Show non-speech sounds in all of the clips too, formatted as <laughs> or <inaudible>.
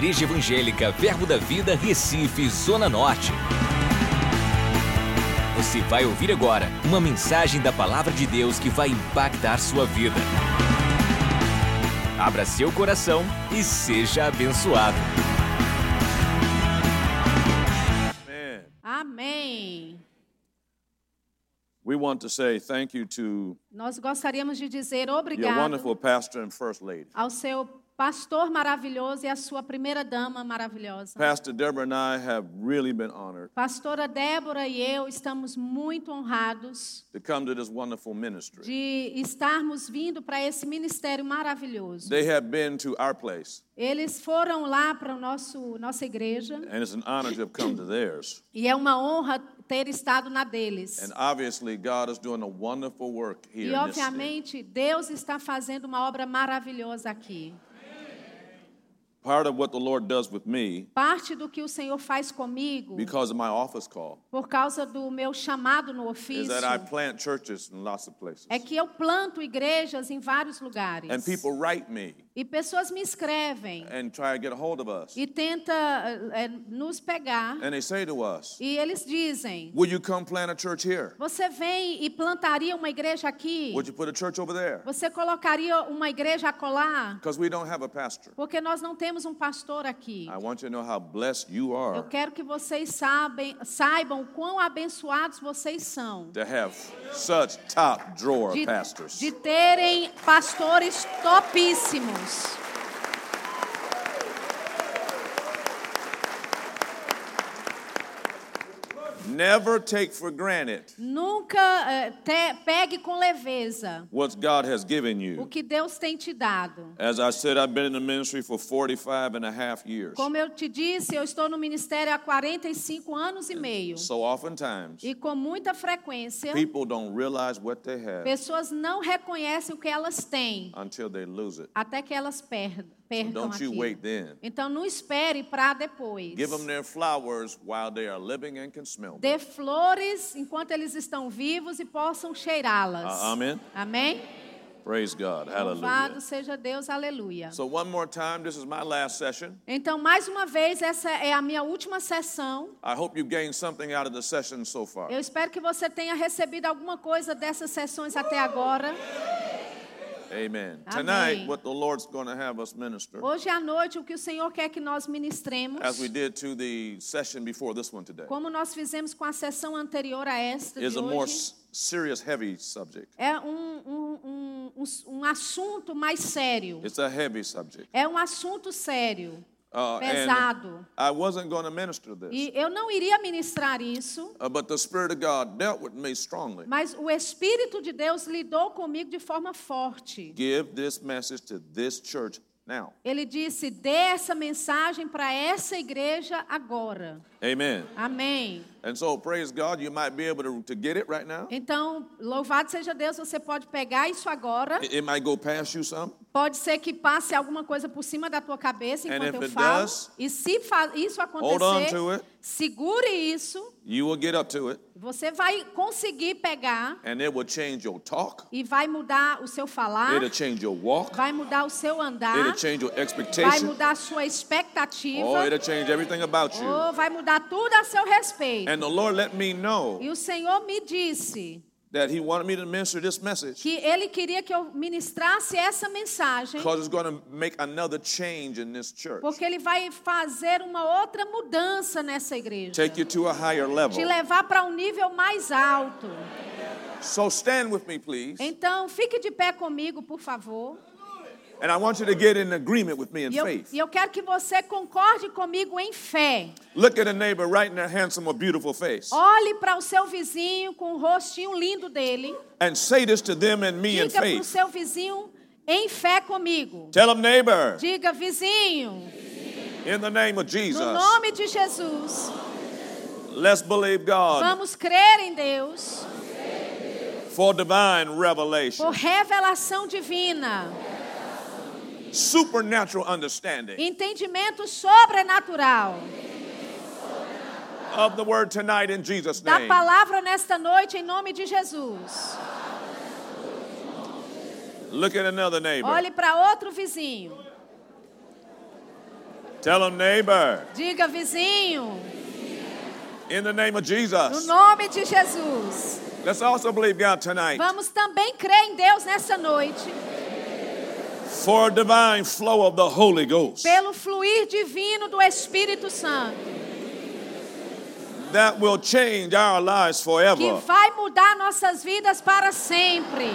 Igreja Evangélica Verbo da Vida, Recife, Zona Norte. Você vai ouvir agora uma mensagem da Palavra de Deus que vai impactar sua vida. Abra seu coração e seja abençoado. Amen. Amém. We want to say thank you to Nós gostaríamos de dizer your obrigado wonderful pastor and first lady. ao seu pastor maravilhoso e à sua primeira dama maravilhosa. Pastor Deborah and I have really been honored Pastora Débora e eu estamos muito honrados to come to this wonderful ministry. de estarmos vindo para esse ministério maravilhoso. They have been to our place, Eles foram lá para nosso nossa igreja and it's an honor to have come to theirs. e é uma honra ter estado na deles. And obviously, God is doing a wonderful work here E in this city. obviamente Deus está fazendo uma obra maravilhosa aqui. Part of what the Lord does with me, Parte do que o Senhor faz comigo, because of my office call, por causa do meu chamado no is ofício, that I plant churches in lots of places. é que eu planto igrejas em vários lugares. And people write me E pessoas me escrevem and try to get a hold of us. e tenta eh, nos pegar. And they say to us, E eles dizem? Você vem e plantaria uma igreja aqui? Would you put a church over there? Você colocaria uma igreja acolá? Because we don't have a pastor. Porque nós não temos um pastor aqui. I want you to know how blessed you Eu quero que vocês sabem, saibam quão abençoados vocês são. De, de terem pastores topíssimos. Jesus. Never take for granted Nunca eh, te- pegue com leveza what God has given o you. que Deus tem te dado. As I said, I've been in the ministry for 45 and a half years. Como eu te disse, eu estou no ministério há 45 anos e meio. So oftentimes, E com muita frequência, people don't realize what they have pessoas não reconhecem o que elas têm until they lose it. até que elas perdam, percam Don't you aquilo. wait then. Então não espere para depois. Give them their flowers while they are living and can smell them. Dê flores enquanto eles estão vivos e possam cheirá-las. Uh, amen. Amém? Praise God. Louvado Hallelujah. seja Deus, aleluia. So one more time, this is my last session. Então, mais uma vez, essa é a minha última sessão. I hope you gained something out of the session so far. Eu espero que você tenha recebido alguma coisa dessas sessões até agora. Amen. Amém. Tonight, what the Lord's going to have us minister, Hoje à noite, o que o Senhor quer que nós ministremos, as we did to the session before this one today, como nós fizemos com a sessão anterior a esta is de a more hoje, s- serious, heavy subject. é um, um, um, um assunto mais sério. It's a heavy subject. É um assunto sério, Uh, pesado. I wasn't going to minister this, E eu não iria ministrar isso, uh, but the Spirit of God dealt with me strongly. mas o Espírito de Deus lidou comigo de forma forte. Give this message to this church now. Ele disse: dê essa mensagem para essa igreja agora. Amen. Amém. And so, praise God, you might be able to, to get it right now. Então, louvado seja Deus, você pode pegar isso agora. It, it might go past you some. Pode ser que passe alguma coisa por cima da tua cabeça And enquanto if eu it falo. does, e se isso hold on acontecer, to it. segure isso. You will get up to it, Você vai conseguir pegar and it will change your talk. e vai mudar o seu falar, It'll change your walk. vai mudar o seu andar, It'll change your vai expectation. mudar a sua expectativa, Oh, it'll change everything about you. ou vai mudar tudo a seu respeito. And the Lord let me know E o Senhor me disse that He wanted me to minister this message que Ele queria que eu ministrasse essa mensagem, because it's going to make another change in this church. porque Ele vai fazer uma outra mudança nessa igreja. Take you to a higher Te level. levar para um nível mais alto. So stand with me, please. Então, fique de pé comigo, por favor. And I want you to get in agreement with me in E eu, faith. e eu quero que você concorde comigo em fé. Look at a neighbor right in their handsome or beautiful face Olhe para o seu vizinho com o rostinho lindo dele. and say this to them and me in Diga para o faith. seu vizinho em fé comigo. Tell them, neighbor, Diga, vizinho, in the name of no Jesus, nome de Jesus, let's believe God vamos crer em Deus for divine revelation, por revelação divina, supernatural understanding entendimento sobrenatural of the word tonight in Jesus' da name. palavra nesta noite em nome de Jesus. Look at another neighbor Olhe para outro vizinho. Tell them, neighbor, Diga, vizinho, in the name of no Jesus. nome de Jesus. Let's also believe God tonight Vamos também crer em Deus nessa noite, for a divine flow of the Holy Ghost pelo fluir divino do Espírito Santo, that will change our lives que forever. vai mudar nossas vidas para sempre.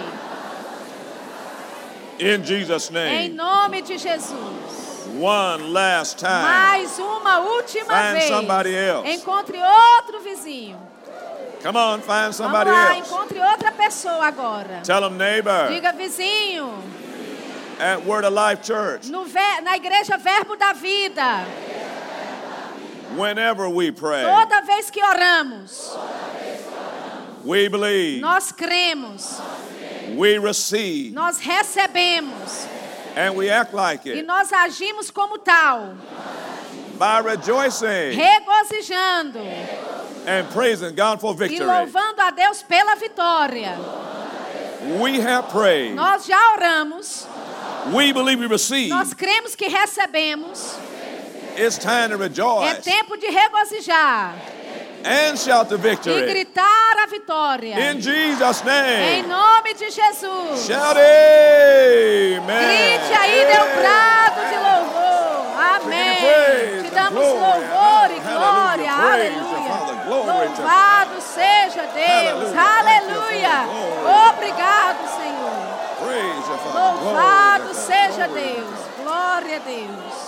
In Jesus' Em name. nome de Jesus. One last time. Mais uma última Find vez. somebody else. Encontre outro vizinho. Come on, find somebody Vamos lá, else. encontre outra pessoa agora. Tell them, neighbor, Diga, vizinho, at Word of Life Church, no na igreja Verbo da Vida, whenever we pray, toda vez que oramos, we believe, nós cremos, we receive, nós recebemos and we act like e it nós agimos como tal, by rejoicing regozijando and praising God for e victory. louvando a Deus pela vitória. We have prayed. Nós já oramos, We believe we receive. nós cremos que recebemos. It's time to É rejoice tempo de regozijar and shout the e victory. gritar a vitória. In Jesus' Em name. nome de Jesus. Shout amen. Grite aí, dê um brado de louvor. Amém. Te damos louvor e glória. Aleluia. Louvado seja Deus. Aleluia. Obrigado, Senhor. Louvado seja. Deus. Glória a Deus.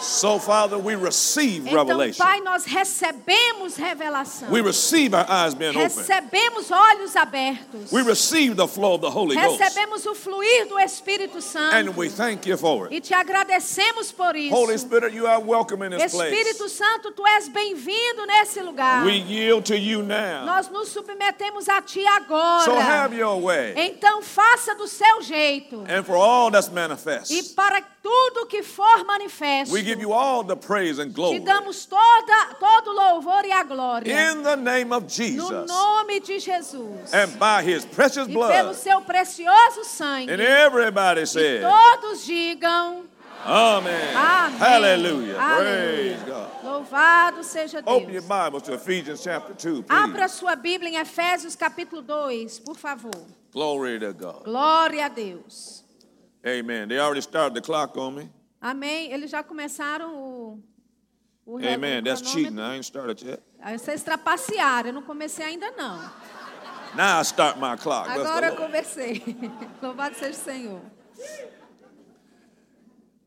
So, Father, we receive Então, revelation. Pai, nós recebemos revelação. We receive our eyes being open. Recebemos olhos abertos. We receive the flow of the Holy Ghost. Recebemos o fluir do Espírito Santo. And we thank you for it. E te agradecemos por isso. Holy Spirit, you are welcome in this place. Espírito Santo, tu és bem-vindo nesse lugar. We yield to you now. Nós nos submetemos a ti agora. So have your way. Então faça do seu jeito. And for all that's E manifest, para tudo que for manifesto, we give you all the praise and te glory. damos toda, todo louvor e a glória. In the name of No Jesus. nome de Jesus. And by his precious E pelo blood. seu precioso sangue. And everybody E said, todos digam Amen. Amém. Hallelujah. Praise God. Louvado seja Open your Deus. To Ephesians chapter 2, Abra please. sua Bíblia em Efésios capítulo 2, por favor. Glory to God. Glória a Deus. Amen. They already started the clock on me. Amém. Eles já começaram o. o Amen. That's cheating. I ain't started yet. Aí Vocês trapacearam, eu não comecei ainda não. Now I start my clock. Agora eu conversei. <laughs> Louvado seja o Senhor. As you know, the, the Old Testament comes from the Hebrew,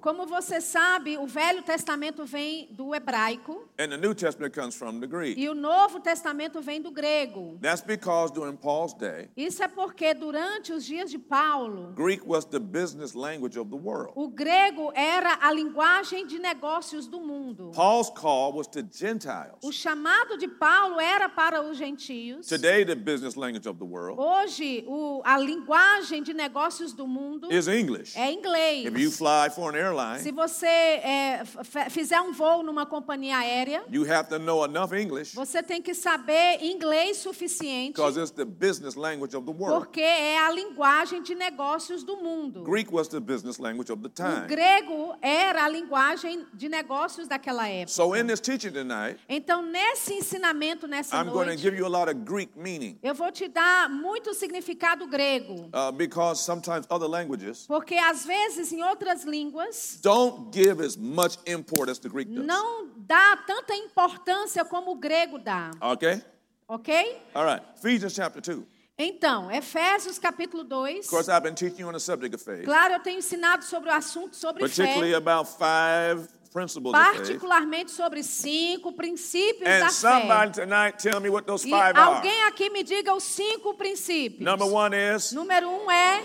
Como você sabe, o Velho Testamento vem do hebraico and the New Testament comes from the Greek. e o Novo Testamento vem do grego. That's because during Paul's day, Isso é porque durante os dias de Paulo, Greek was the business language of the world. o grego era a linguagem de negócios do mundo. Paul's call was to Gentiles. O chamado de Paulo era para os gentios. Today, the business language of the world Hoje, o- a linguagem de negócios do mundo is English. é inglês. If you fly for an Se airline, você é, fizer um voo numa companhia aérea, you have to know enough English você tem que saber inglês suficiente, because it's the business language of the world. porque é a linguagem de negócios do mundo. Greek was the business language of the O time. grego era a linguagem de negócios daquela época. So, in this teaching tonight, Então, nesse ensinamento nessa I'm going to noite, give you a lot of Greek meaning eu vou te dar muito significado grego. uh, because sometimes other languages Porque às vezes em outras línguas don't give as much import as the Greek does. não dá tanta importância como o grego dá, Okay? ok? All right. Ephesians chapter 2. Então, Efésios capítulo 2. Of course, I've been teaching you on the subject of faith, Claro, eu tenho ensinado sobre o assunto sobre particularly fé, about five principles of faith. particularmente sobre cinco princípios And da somebody fé. tonight tell me what those E five are. alguém aqui me diga os cinco princípios. Number one is Número um é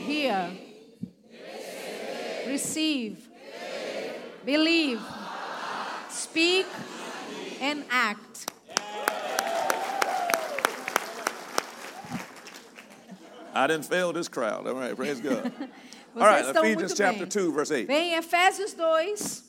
hear, receive, believe, speak and act. I didn't fail this crowd. All right, praise God. <laughs> All right, Ephesians chapter bem. 2, verse 8. Bem, Efésios 2,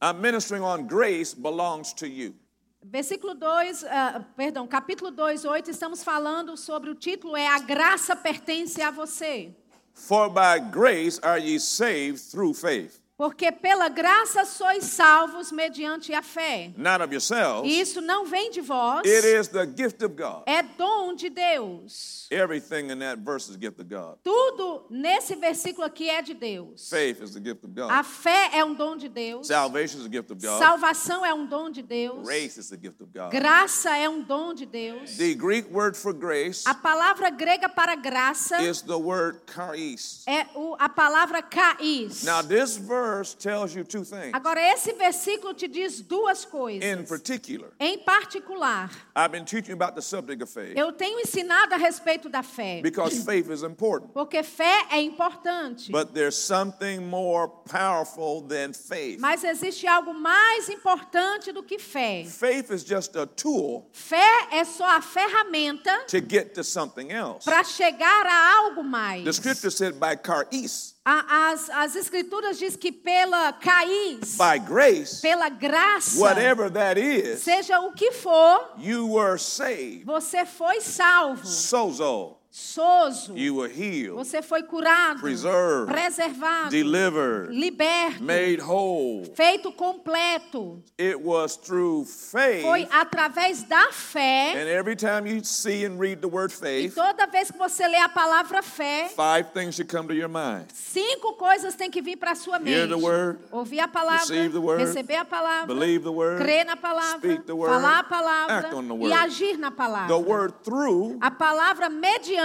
I'm ministering on grace belongs to you. Versículo 2, ah, perdão, capítulo 2, 8, estamos falando sobre o título é A Graça Pertence a Você. For by grace are ye saved through faith, Porque pela graça sois salvos mediante a fé. not of yourselves. Isso não vem de vós, It is the gift of God. é dom de Deus. Everything in that verse is gift of God. Tudo nesse versículo aqui é de Deus. Faith is the gift of A God. fé é um dom de Deus. Salvation is the gift of God. Salvação é um dom de Deus. Grace is the gift of God. Graça é um dom de Deus. The Greek word for grace A palavra grega para graça is the word charis. é a palavra kais. Now, this verse tells you two things. Agora, esse versículo te diz duas In coisas. particular, Em particular, I've been teaching about the subject of faith eu tenho ensinado a respeito da fé. because <clears throat> faith is important. Porque fé é importante. But there's something more powerful than faith. Mas existe algo mais importante do que fé. Faith is just a tool Fé é só a ferramenta to get to something else. para chegar a algo mais. The scripture said by charis, A- As, as escrituras diz que pela caís, by grace, pela graça, whatever that is, seja o que for, you were saved. você foi salvo, Sozo, sozo, you were healed, você foi curado, Preserved. preservado, delivered, liberto, made whole. feito completo. It was through Foi faith. através da fé. And every time you see and read the word E faith, toda vez que você lê a palavra fé, five things should come to your mind. cinco coisas têm que vir para a sua mente. Hear the word, Ouvir a palavra, receive the word, receber a palavra, believe the word, crer na palavra, speak the word, falar a palavra act on the e word. agir na palavra. The word through A palavra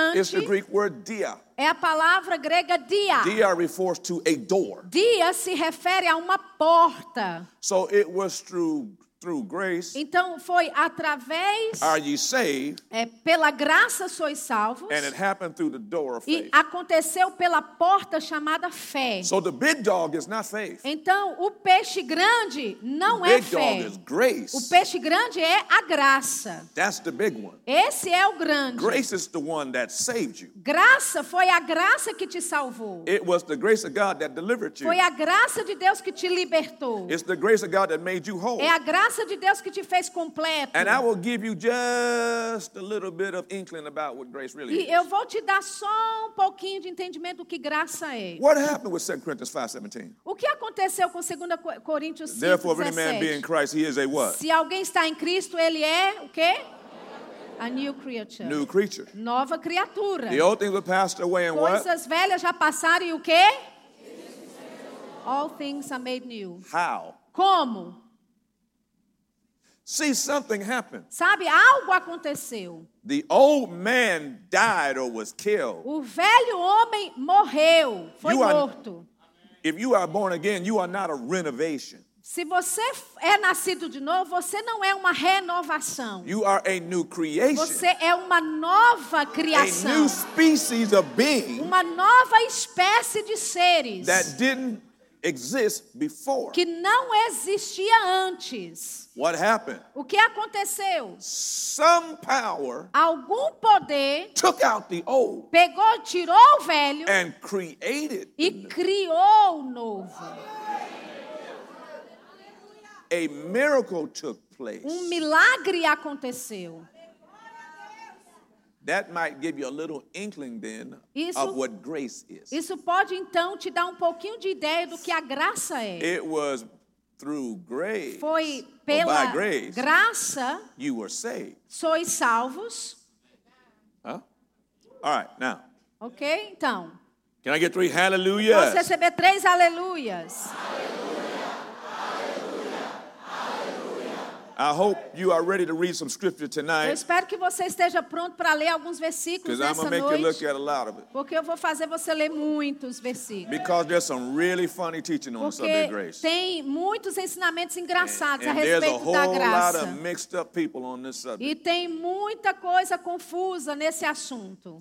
mediante the Greek word dia. é a palavra grega dia. Dia refers to a door. Dia se refere a uma porta. So it was through through grace Então foi através, are ye saved, é, pela graça sois salvos. and it happened through the door of E faith. aconteceu pela porta chamada fé. So the big dog is not faith. Então, o peixe grande não é Big dog fé. is grace. O peixe grande é a graça. That's the big one. Esse é o grande. Grace is the one that saved you. Graça foi a graça que te salvou. It was the grace of God that delivered you. Foi a graça de Deus que te libertou. It's the grace of God that made you whole. É a graça de Deus que te fez completo. And I will give you just a little bit of inkling about what grace really E eu vou te dar só um pouquinho de entendimento do que graça é. What happened with 2 Corinthians 5:17? O que aconteceu com 2 Co- Coríntios 5, Therefore, if any man be in 17? Christ, he is a what? Se alguém está em Cristo, ele é o quê? A new creature. New creature. Nova criatura. The old things were passed away and what? Coisas velhas já passaram e o quê? All things are made new. How? Como? See, something happened. Sabe, algo aconteceu. The old man died or was killed. O velho homem morreu, foi You are- morto. If you are born again, you are not a renovation. Se você é nascido de novo, você não é uma renovação. You are a new creation, Você é uma nova a criação. new species of being Uma nova espécie de seres that didn't. Que não existia antes. What happened? O que aconteceu? Some power Algum poder took out the old pegou, tirou o velho and created e criou o novo. a miracle took place. Um milagre aconteceu. That might give you a little inkling then Isso- of what grace is. Isso pode então te dar um pouquinho de ideia do que a graça é. It was through grace. Foi pela by grace graça you were saved. sois salvos, Huh? All right, now, ok? Então, can I get three posso hallelujahs? receber três aleluias. I hope you are ready to read some scripture Eu tonight espero que você esteja pronto para ler alguns versículos I'm nessa to make you look noite, at a lot of it. porque eu vou fazer você ler muitos versículos. Because there's some really funny teaching on the subject of Porque grace. tem muitos ensinamentos engraçados a And there's a respeito whole da lot graça. of mixed up people on this subject. E tem muita coisa confusa nesse assunto.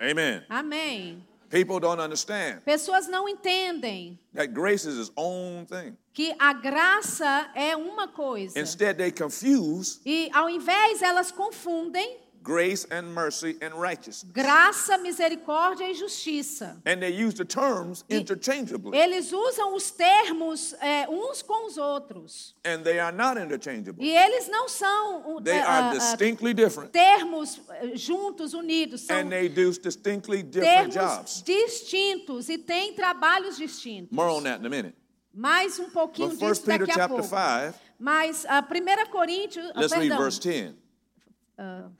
Amen. Amém. People don't understand Pessoas não entendem that grace is its own thing. que a graça é uma coisa. Instead, they confuse E ao invés elas confundem grace and mercy and righteousness. Graça, misericórdia e justiça. And they use the terms interchangeably. Eles usam os termos é, uns com os outros. And they are not interchangeable. E eles não são uh, They é, are distinctly different. termos eh, juntos, unidos. São And they do distinctly different termos jobs. distintos e têm trabalhos distintos. More on that in a minute. Mais um pouquinho But 1 disso Peter daqui a pouco. 5, Mas a 1 Coríntios, let's read perdão, verse 10. ah,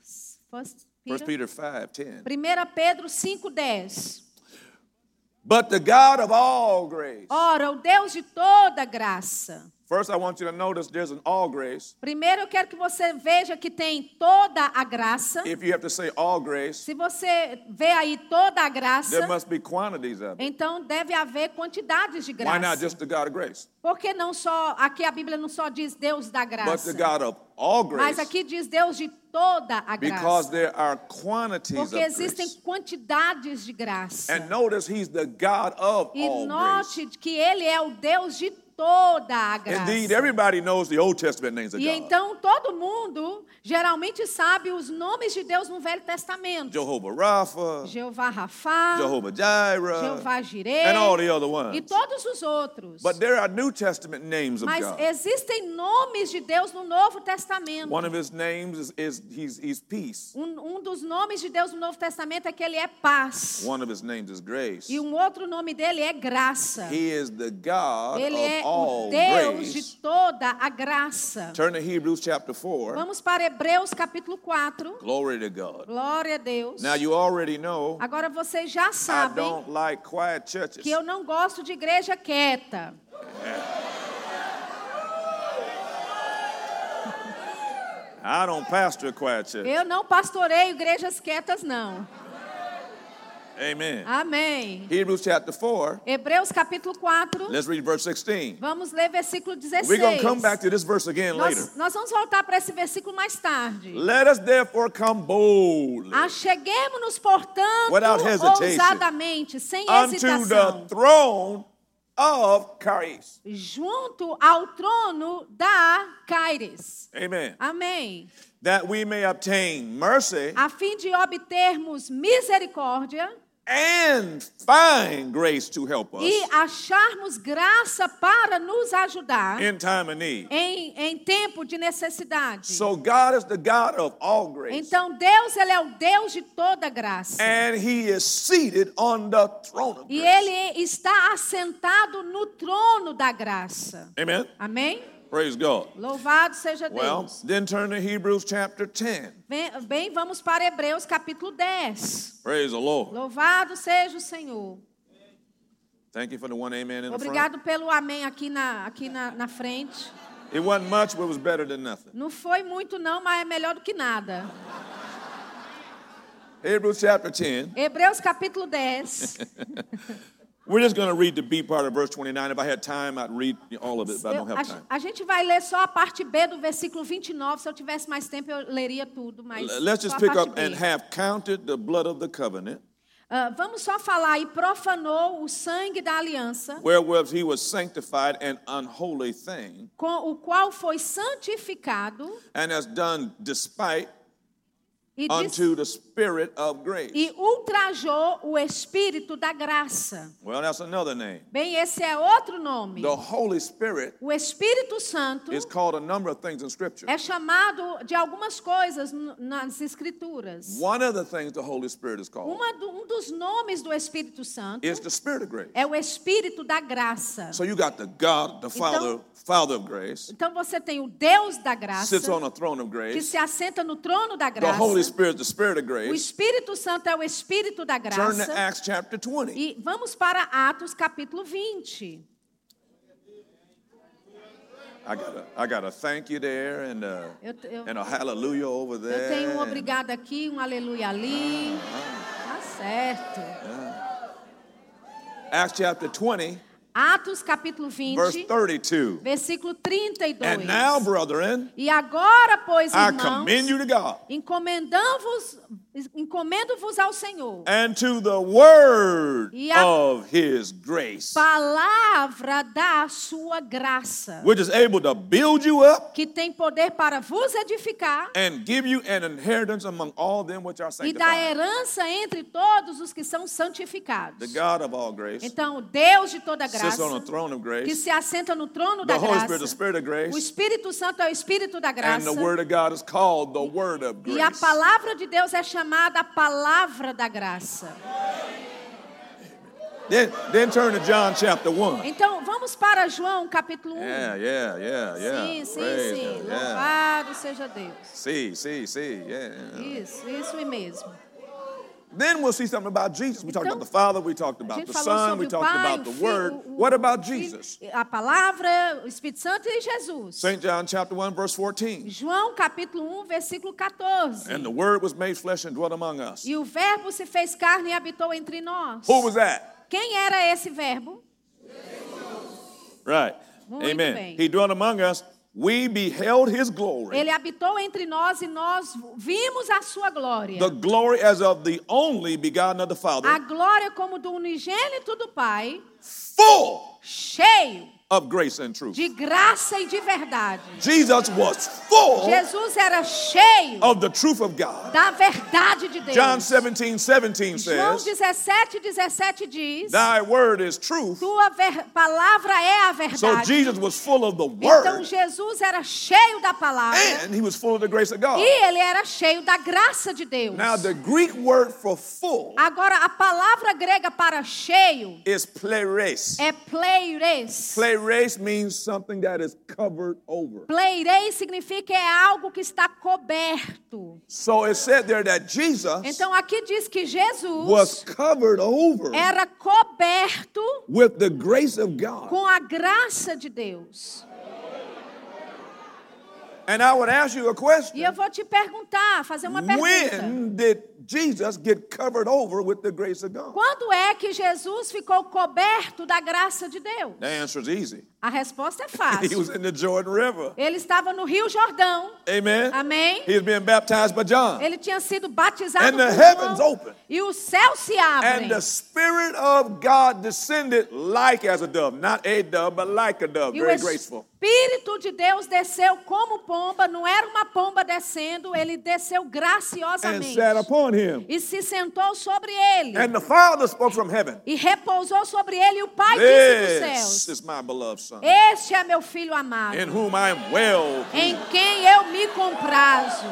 First 1 Peter, Peter 5, 10. 1 Pedro 5,10. But the God of all grace. Ora, o Deus de toda graça. First, I want you to notice there's an all grace. Primeiro eu quero que você veja que tem toda a graça. If you have to say all grace, Se você vê aí toda a graça, there must be quantities of it. então deve haver quantidades de Why not graça. just the God of grace? Porque não só aqui a Bíblia não só diz Deus da But the graça, God of all mas grace. aqui diz Deus de toda a Because graça. there are quantities of Porque existem grace. quantidades de graça. And notice he's the God of E all grace. note que ele é o Deus de toda a graça. Indeed, everybody knows the Old Testament names of E God. então todo mundo geralmente sabe os nomes de Deus no Velho Testamento. Jehovah Rapha, Jeová Rafá, Jehovah Jireh, Jeová Jireh and all the other e ones. todos os outros. But there are New Testament names of Mas God. existem nomes de Deus no Novo Testamento. One of his names is, is he's, he's peace. Um, um dos nomes de Deus no Novo Testamento é que ele é paz. One of his names is grace. E um outro nome dele é graça. He is the God Ele é of all Deus de toda a graça. Turn to Hebrews chapter 4. Vamos para Hebreus capítulo 4. Glory to God. Glória a Deus. Now you already know Agora vocês já I sabem don't like quiet churches. que eu não gosto de igreja quieta. I don't pastor quiet church. Eu não pastoreio igrejas quietas, não. Amen. Amém. Hebrews chapter 4. Hebreus capítulo 4. Let's read verse 16. Vamos ler versículo 16. We're going to come back to this verse again later. Nós, nós vamos voltar para esse versículo mais tarde. Let us therefore come boldly Acheguemos-nos, portanto, Without hesitation, ousadamente, sem unto the hesitação, throne of Christ. junto ao trono da Caires. Amen. Amém. That we may obtain mercy A fim de obtermos misericórdia and find grace to help us e acharmos graça para nos ajudar in time of need. em, em tempo de necessidade. So God is the God of all grace. Então Deus ele é o Deus de toda graça. And he is seated on the throne of E grace. ele está assentado no trono da graça. Amen. Amém? Praise God. Louvado seja Well, Deus. then turn to Hebrews chapter 10. Bem, bem, vamos para Hebreus capítulo 10. Praise the Lord. Louvado seja o Senhor. Thank you for the one amen in the front. Obrigado pelo amém aqui na, aqui na, na frente. It wasn't much, but it was better than nothing. Não foi muito não, mas é melhor do que nada. Hebrews chapter 10. Hebreus capítulo 10. <laughs> We're just going to read the B part of verse 29. If I had time, I'd read all of it, but I don't have time. a gente vai ler só a parte B do versículo 29. Se eu tivesse mais tempo, eu leria tudo. Mas Let's just pick up and have counted the blood of the covenant, Ah, vamos só falar. E profanou o sangue da aliança, wherewith he was sanctified an unholy thing, com o qual foi santificado and has done despite e, unto the Spirit of grace. e ultrajou o Espírito da graça. Well, that's another name. Bem, esse é outro nome. The Holy Spirit O Espírito Santo is called a number of things in Scripture. é chamado de algumas coisas nas Escrituras. One of the things the Holy Spirit is called Uma do- um dos nomes do Espírito Santo is the Spirit of grace. é o Espírito da graça. So you got the God, the Father, Father of grace, Então você tem o Deus da graça sits on a throne of que grace. se assenta no trono da The graça. Holy Spirit, the Spirit of O grace. Espírito Santo é o Espírito da Turn to graça. Acts chapter 20. E vamos para Atos capítulo 20. I got a, I got a thank you there and a, Eu, eu, and a hallelujah over eu there. tenho um obrigado aqui, um aleluia ali. Tá certo. Acts chapter 20, Atos capítulo verse 20, 32. versículo 32. And now, brethren, E agora, pois, irmãos, commend encomendo-vos ao Senhor. and to the word E a- of his grace, Palavra da sua graça, which is able to build you up que tem poder para vos edificar and give you an inheritance among all them which are e dar sanctified. herança entre todos os que são santificados. The God of all grace Então, o Deus de toda sits graça, on the throne of que grace. se assenta no trono The da Holy Spirit, the graça, Spirit of o grace, Espírito Santo é o Espírito da and graça, the Word of God is called the Word of e a grace. palavra de Deus é chamada a palavra da graça. Then, then turn to John chapter 1. Então, vamos para João capítulo 1. Yeah, yeah, yeah, yeah. Sim, sim, Praise sim. Louvado seja Deus. See, see, yeah. Isso, isso mesmo. Then we'll see something about Jesus. We talked Então, about the Father, we talked about the Son, we talked Pai, about the Filho, Word. o- What about Jesus? A palavra, o Espírito Santo e Jesus. St. John chapter 1, verse 14. João capítulo 1, versículo 14. And the Word was made flesh and dwelt among us. E o verbo se fez carne e habitou entre nós. Who was that? Quem era esse verbo? Right. Muito Amen. bem. He dwelt among us. We beheld his glory. Ele habitou entre nós e nós vimos a sua glória. The glory as of the only begotten of the A Father, glória como do unigênito do Pai, full cheio of grace and truth. de graça e de verdade. Jesus was full Jesus era cheio of the truth of God. da verdade de Deus. John 17, 17 João says, 17, 17 diz: Thy word is truth. Tua palavra é a So verdade. Jesus was full of the Então word Jesus era cheio da palavra and he was full of the grace of God. e ele era cheio da graça de Deus. Now, the Greek word for full Agora, a palavra grega para cheio is pleres. é pleires. Pleres means something that is covered over. Significa é algo que está coberto. So it said there that Jesus Então aqui diz que was Jesus covered over era coberto with the grace of God. com a graça de Deus. And I would ask you a E question. eu vou te perguntar, fazer uma pergunta. When did Jesus get covered over with the grace of God? Quando é que Jesus ficou coberto da graça de Deus? The answer is easy. A resposta é <laughs> He was fácil. in the Jordan River. Ele estava no Rio Jordão. Amen. Amém? He was being baptized by John. Ele tinha sido batizado And the por heavens João, opened. e os céus se abrem. And the Spirit of God descended like as a dove. Not a dove, but like a dove. E o Very graceful. Espírito de Deus desceu como pomba, não era uma pomba descendo, ele desceu And graciosamente. sat upon him. E se sentou sobre ele. And the Father spoke from heaven. E repousou sobre ele, e o Pai disse dos This céus: is my beloved Son, Este é meu filho amado, in whom I am well. em quem eu me comprazo.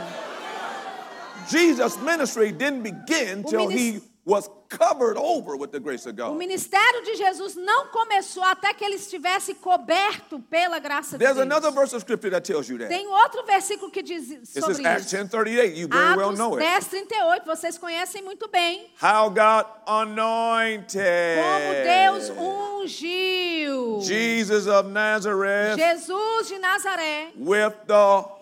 Jesus' ministry didn't begin till he was covered over with the grace of O God. ministério de Jesus não começou até que ele estivesse coberto pela graça de There's Deus. another verse of scripture that tells you that. Tem outro versículo que diz This is sobre Acts isso. 10:38. You very well Atos know it. 10, 38, vocês conhecem muito bem. How God anointed Como Deus ungiu Jesus of Nazareth Jesus de Nazaré with the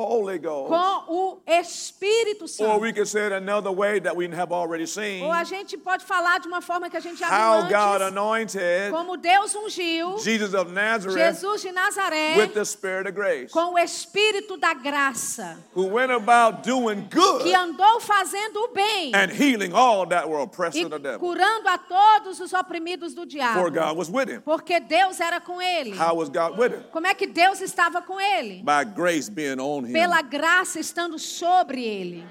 Holy Ghost. com o Espírito Or Santo. we could say it another way that we have already seen. Ou a gente pode falar de uma forma que a gente já How viu God antes. anointed Como Deus ungiu Jesus of Nazareth Jesus de Nazaré with the Spirit of grace, com o Espírito da graça, who went about doing que good andou fazendo o bem and healing all that were oppressed e of the devil. curando a todos os oprimidos do For diabo. God was with him. Porque Deus era com ele. How was God with him? Como é que Deus estava com ele? By grace being on him. Pela graça estando sobre ele.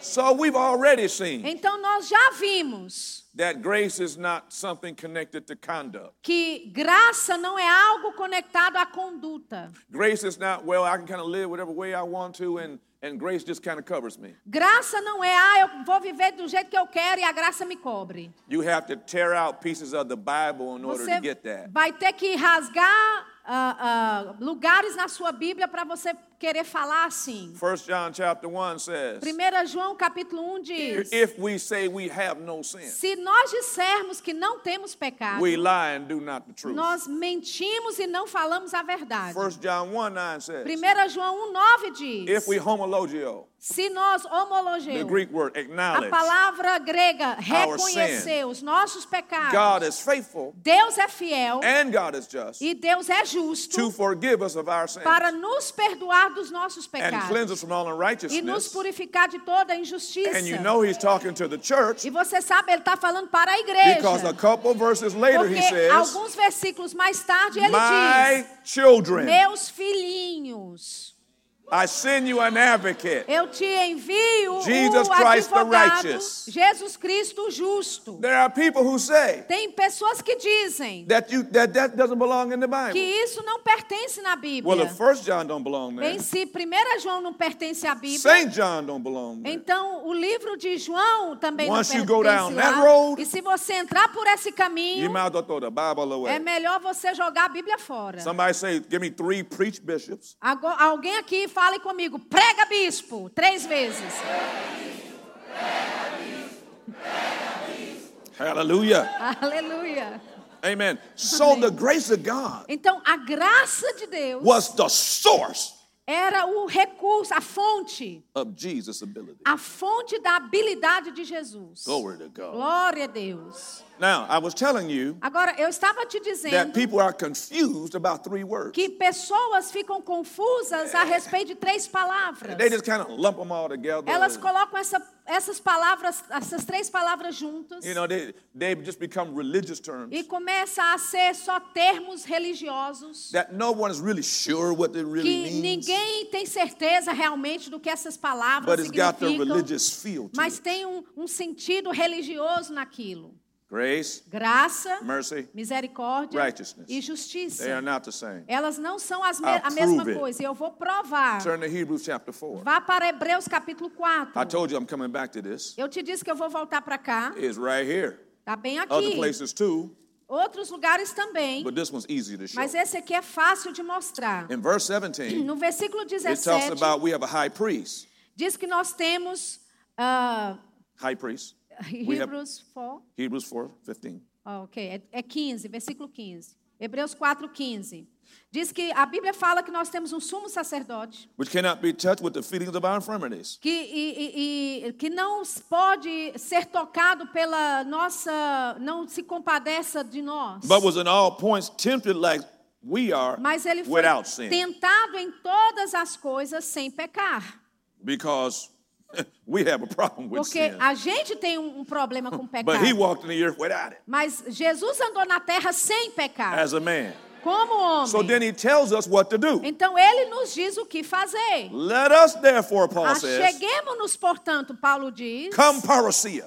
So we've already seen Então nós já vimos that grace is not something connected to conduct. que graça não é algo conectado à conduta. Grace is not, well, I can kind of live whatever way I want to, and, and grace just kind of covers me. Graça não é, ah, eu vou viver do jeito que eu quero e a graça me cobre. You have to tear out pieces of the Bible in order Você to get that. vai ter que rasgar ah, ah, lugares na sua Bíblia para você querer falar assim. 1 John chapter 1 says, 1 João capítulo 1 diz: If we say we have no sin, Se nós dissermos que não temos pecado, we lie and do not the truth. nós mentimos e não falamos a verdade. 1 John 1 9 says, 1 João 1,9 diz: If we homologio, Se nós Greek word a palavra grega reconhecer os nossos pecados, God is faithful Deus é fiel and God is just e Deus é to justo forgive us of our sins para nos perdoar dos nossos and pecados e nos purificar de toda injustiça. And you know he's talking to the church E você sabe, ele está falando para a igreja. because a couple verses later he Porque says, alguns versículos mais tarde ele My diz: children, Meus filhinhos, I send you an advocate. eu te envio Jesus o Christ the righteous. Jesus Cristo justo. There are people who say Tem pessoas que dizem that you that that doesn't belong in the que Bible. isso não pertence na Bíblia. Well, if First John don't belong there, Bem, se 1 João não pertence à Bíblia, Saint John don't belong there. então o livro de João também Once não you go pertence down lá. that road, e se você entrar por esse caminho, é melhor você jogar a Bíblia fora. Somebody say, give me three preach bishops. Agora, alguém aqui fale comigo, prega bispo, três vezes. Hallelujah. Aleluia. Amen. So the grace of God Então, a graça de Deus was the source era o recurso, a fonte, of Jesus' ability. a fonte da habilidade de Jesus. Glory to God. Glória a Deus. Now, I was telling you Agora, eu estava te that dizendo people are confused about three words. que pessoas ficam confusas a respeito de três palavras. They just kind of lump them all together. Elas colocam essa, essas palavras, essas três palavras juntas. You know, they, they just become religious terms E começa a ser só termos religiosos that no really sure what it really que means, ninguém tem certeza realmente do que essas palavras but it's got the significam, religious feel to mas it. tem um, um sentido religioso naquilo. Grace, Graça, mercy, misericórdia righteousness. e justiça. they are not the same. Elas não são as me- I'll a mesma coisa. E eu vou provar. Turn to Hebrews chapter 4. Vá para Hebreus capítulo 4. I told you I'm coming back to this. Eu te disse que eu vou voltar para cá. It's right here. Tá bem Other aqui. places too, Outros lugares também. but this one's easy to show. Mas esse aqui é fácil de mostrar. In verse 17, No versículo it talks 17, about we have a high priest. diz que nós temos ah, High priest. Hebrews 4. Hebrews 4, 15. Ah, ok, é, é 15, versículo 15. Hebreus 4, 15. Diz que a Bíblia fala que nós temos um sumo sacerdote Which cannot be touched with the feelings of our infirmities. que, e- e- e- que não pode ser tocado pela nossa. não se compadeça de nós. But was in all points tempted like we are Mas ele foi without sin. tentado em todas as coisas sem pecar. Because <laughs> we have a problem with Porque sin. a gente tem um, problema com <laughs> pecado. But he walked in the earth without it Mas Jesus andou na terra sem pecar, as a man. como homem. So then he tells us what to do. Então ele nos diz o que fazer. Let us therefore, Paul says, Acheguemos-nos, portanto, Paulo diz, come parousia.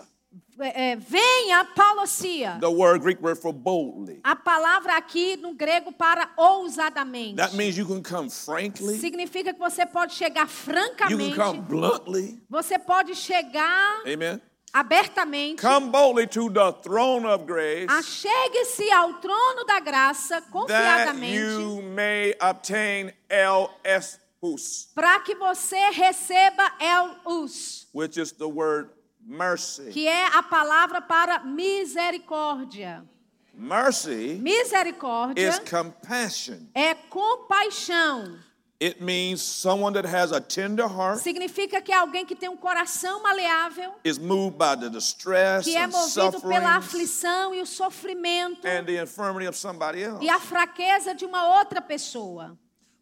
É, é, venha parousia. The word Greek word for boldly. A palavra aqui no grego para ousadamente. That means you can come frankly. Significa que você pode chegar You can francamente, come bluntly. você pode chegar Amen. abertamente. Come boldly to the throne of grace Achegue-se ao trono da graça that confiadamente, you may obtain LS para que você receba el-us, which is the word mercy. que é a palavra para misericórdia. Mercy Misericórdia is compassion. é compaixão. It means someone that has a tender heart, Significa que é alguém que tem um coração maleável, is moved by the distress que é and movido pela aflição e o sofrimento and the infirmity of somebody else, e a fraqueza de uma outra pessoa.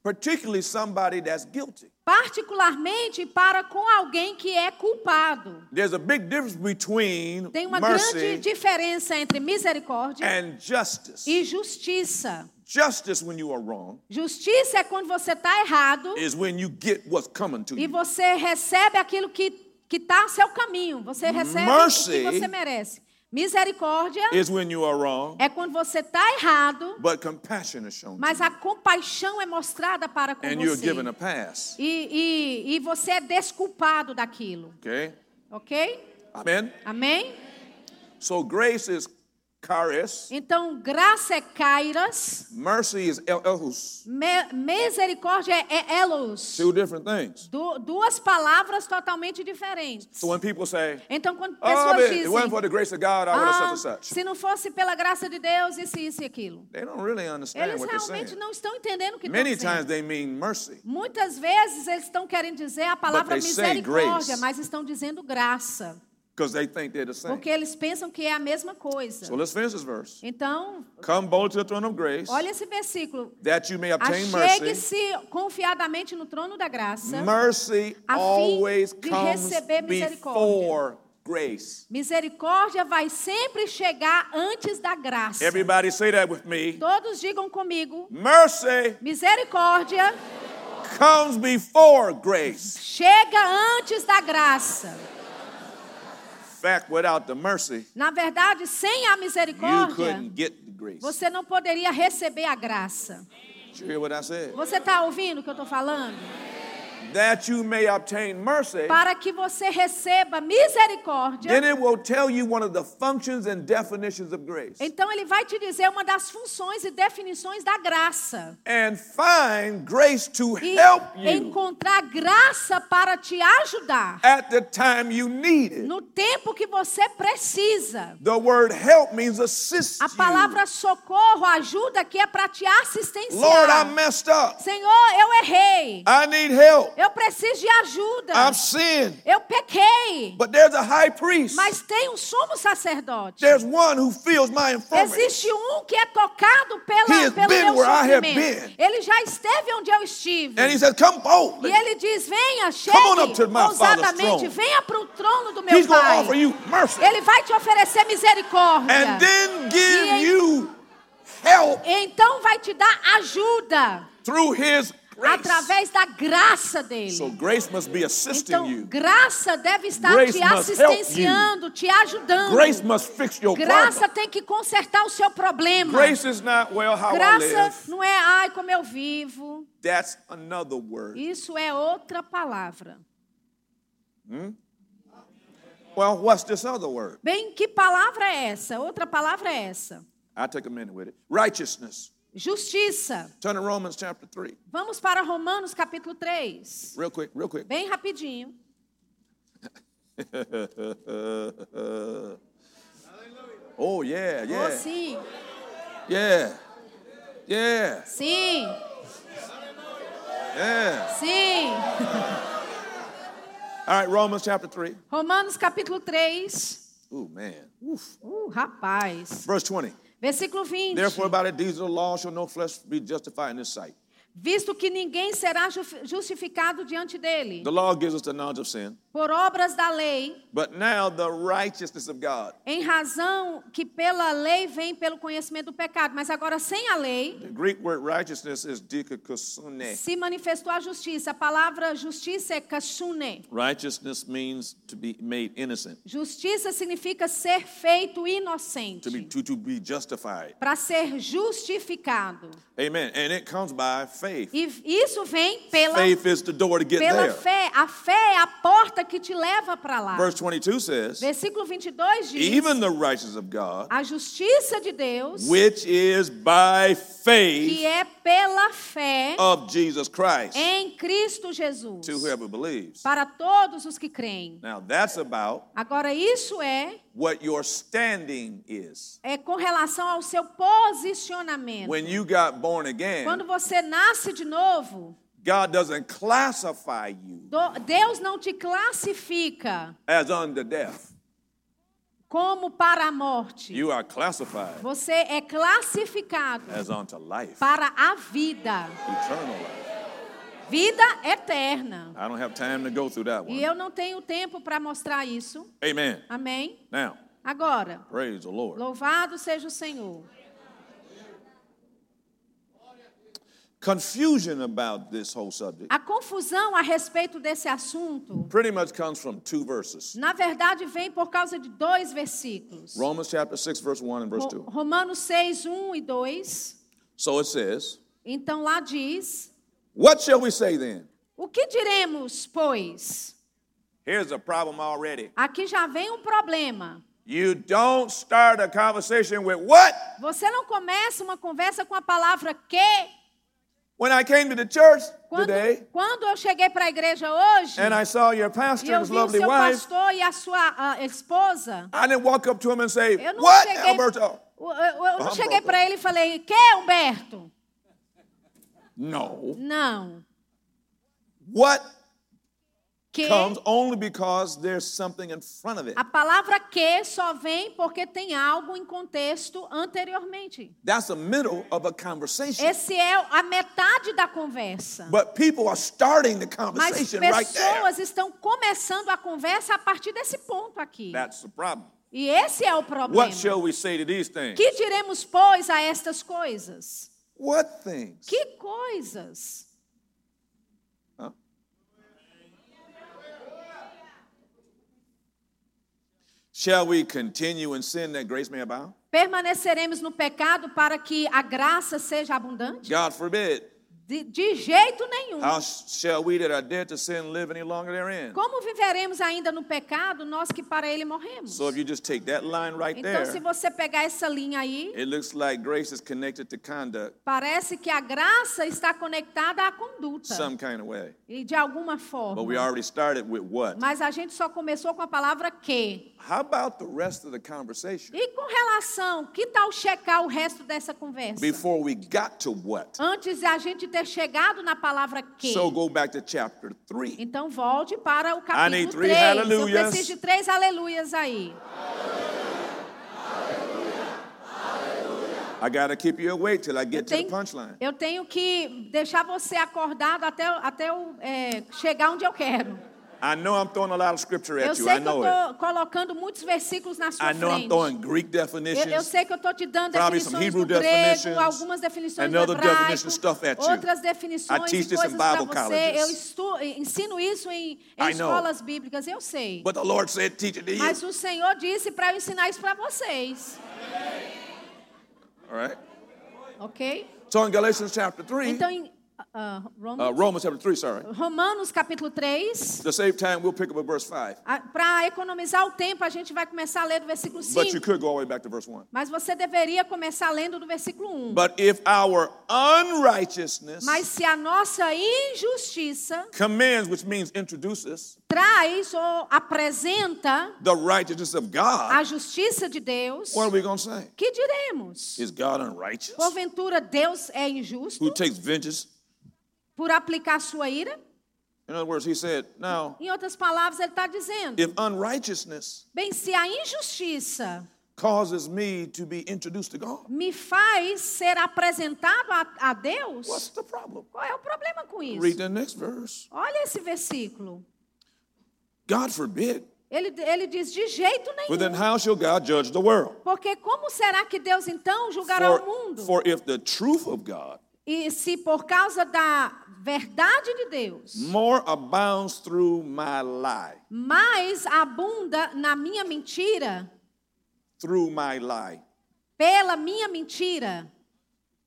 Particularly somebody that's guilty. Particularmente para com alguém que é culpado. There's a big difference between Tem uma grande mercy diferença entre misericórdia and justice. e justiça. Justice, when you are wrong, Justiça é quando você está errado is when you get what's coming to e you. você recebe aquilo que que está ao seu caminho. Você recebe Mercy o que você merece. Misericórdia Is when you are wrong, é quando você está errado, but compassion is shown. mas a compaixão é mostrada para com And you're você. given a pass. E, e, e você é desculpado daquilo. Okay? Ok? Amen? Amém? So grace is charis. Então, graça é kairos, Mercy is el- elhus. me- misericórdia é elos. Two different things. Du- duas palavras totalmente diferentes. So when people say, Então, quando oh, pessoas but it dizem, wasn't for the grace of God, I would have ah, such and such. se não fosse pela graça de Deus, isso, isso e aquilo. They don't really understand Eles what they're realmente saying. não estão entendendo o que estão Many times dizendo. they mean mercy. Muitas vezes eles estão querendo dizer a palavra misericórdia, mas estão dizendo graça. Because they think they're the same. Porque eles pensam que é a mesma coisa. So let's finish this verse. Então, Come bold to the throne of grace, olha esse versículo. that you may obtain mercy. Achegue-se confiadamente no trono da graça. Mercy a fim always de comes receber misericórdia. before grace. Misericórdia vai sempre chegar antes da graça. Everybody say that with me. Todos digam comigo. Mercy Misericórdia comes before grace. chega antes da graça. Fact, without the mercy, Na verdade, sem a you misericórdia, couldn't get the grace. você não poderia receber a graça. Did you hear what I said? Você está ouvindo o que eu estou falando? That you may obtain mercy. Para que você receba misericórdia, Then it will tell you one of the functions and definitions of grace. então ele vai te dizer uma das funções e definições da graça. And find grace to E help you encontrar graça para te ajudar at the time you need it. no tempo que você precisa. The word help means assist A palavra socorro, ajuda, aqui é para te you. Lord, I assistenciar. messed up. Senhor, eu errei. I need help. Eu preciso de ajuda. I've sinned. Eu pequei. But there's a high priest. Mas tem um sumo sacerdote. There's one who feels my infirmity. Existe um que é tocado He pela, has pelo been meu where I have been. Ele já esteve onde eu estive. And he Come boldly. E ele diz: venha, chegue Come on up to my father's ousadamente, throne. venha para o trono do meu He's pai. offer you mercy. Ele vai te oferecer misericórdia. And then give E- you help Então vai te dar ajuda through his. Através da graça dele. So grace must be assisting Então, you. graça deve estar Grace te assistenciando, te ajudando. Grace must fix your Graça problem. tem que consertar o seu problema. Grace is not, well, how I Graça live. não é, ai, como eu vivo. That's another word. Isso é outra palavra. Well, what's this other word? Bem, que palavra é essa? Outra palavra é essa. I'll take a minute with it. Righteousness. Justiça. Turn to Romans chapter 3. Vamos para Romanos capítulo 3. Real quick, real quick. Bem rapidinho. <laughs> Oh, yeah, yeah. Oh, yeah. sim. Yeah. Yeah. Sim. Yeah. Sim. <laughs> All right, Romans chapter 3. Romanos capítulo 3. Oh, man. Oof. Uh, rapaz. Verse 20. Versículo 20. Therefore, by the deeds of the law shall no flesh be justified in his sight. Visto que ninguém será ju- justificado diante dele The law gives us the knowledge of sin, por obras da lei, but now the righteousness of God. em razão que pela lei vem pelo conhecimento do pecado, mas agora sem a lei The Greek word righteousness is dikakosune. se manifestou a justiça. A palavra justiça é kashune. Righteousness means to be made innocent, Justiça significa ser feito to be, inocente, to, to be justified. para ser justificado. Amen. And it comes by faith. E isso vem pela, Faith is the door to get pela there. fé. A fé é a porta que te leva para lá. Verse 22 says, Versículo 22 diz: even the righteousness of God, A justiça de Deus, which is by faith que é pela fé of Jesus Christ, em Cristo Jesus, to whoever believes. para todos os que creem. Now that's about Agora, isso é, what your standing is. é com relação ao seu posicionamento. When you got born again, Quando você nasce de novo, God doesn't classify you Deus não te classifica as unto death. como para a morte. You are classified Você é classificado as unto life, para a vida, eternal life. vida eterna. I don't have time to go through that E one. eu não tenho tempo para mostrar isso. Amen. Amém? Now, Agora, praise the Lord. louvado seja o Senhor. Confusion about this whole subject A confusão a respeito desse assunto, pretty much comes from two verses. na verdade, vem por causa de dois versículos. Romans chapter 6, verse 1 and verse Ro- 2. Romanos 6, 1 e 2. So it says, Então lá diz: What shall we say then? O que diremos, pois? Here's a problem already. Aqui já vem um problema. You don't start a conversation with what? Você não começa uma conversa com a palavra que. When I came to the church Quando, today quando eu cheguei para a igreja hoje and I saw your e pastor and eu his vi o lovely seu wife, pastor e a sua ah, esposa, I didn't walk up to him and say, eu não What, cheguei, Alberto? eu, eu- eu não Humberto. cheguei para ele e falei, que, Humberto? No. Não. What Que comes only because there's something in front of it. a palavra que só vem porque tem algo em contexto anteriormente. That's the middle of a conversation. Esse é a metade da conversa. But people are starting the Mas conversation right there. pessoas estão começando a conversa a partir desse ponto aqui. That's the problem. E esse é o problema. What shall we say to these things? Que diremos, pois, a estas coisas? What things? Que coisas? Shall we continue in sin that grace may abound? Permaneceremos no pecado para que a graça seja abundante? God forbid. De, de jeito nenhum. How shall we that are dead to sin live any longer therein? Como viveremos ainda no pecado, nós que para ele morremos? So if you just take that line right Então, se there, você pegar essa linha aí, it looks like grace is connected to conduct parece que a graça está conectada à conduta. some kind of way. E de alguma But forma. we already started with what? Mas a gente só começou com a palavra que. How about the rest of the conversation E com relação, que tal checar o resto dessa conversa? before we got to what? Antes de a gente ter chegado na palavra que. So go back to chapter 3. Então volte para o need capítulo three 3. Eu preciso de três aleluias aí. I got to keep you awake till I Eu get to the tenho, punchline. eu tenho que deixar você acordado até, até eu é, chegar onde eu quero. I know I'm throwing a lot of scripture Eu at you. sei I que eu know it. estou colocando muitos versículos na sua I know I'm frente. throwing Greek Eu, definitions. eu sei que eu estou te dando Probably some definições Hebrew do grego, algumas definições do another hebraico, stuff at you. outras I definições teach e this in coisas para Bible você. colleges. Eu estu, ensino isso em, em I know. escolas bíblicas, eu sei. But the Lord said, teach it to you. Mas o Senhor disse para eu ensinar isso para vocês, All right? ok? So in Galatians chapter 3, Então, em ah, uh, Romanos, Romans chapter 3, sorry. Romanos capítulo 3, To save time, we'll pick up at verse 5. para economizar o tempo, a gente vai começar a ler do versículo But you 5. could go all the way back to verse 1. Mas você deveria começar lendo do versículo 1. But if our unrighteousness Mas se a nossa injustiça commends, which means introduces, traz ou apresenta the righteousness of God, a justiça de Deus, what are we going to say? que diremos? Is God unrighteous? Porventura Deus é injusto Who takes vengeance? Por aplicar sua ira? In other words, he said, now, Em outras palavras, ele está dizendo: if unrighteousness bem, se a injustiça causes me to be introduced to God, me faz ser apresentado a, a Deus, what's the problem? qual é o problema com Read isso? the next verse. Olha esse versículo. God forbid. Ele, ele diz: de jeito For then nenhum. how shall God judge the world? Porque como será que Deus então julgará o For, mundo? for if the truth of God E se por causa da verdade de Deus more abounds through my lie, mais abunda na minha mentira, through my lie, pela minha mentira,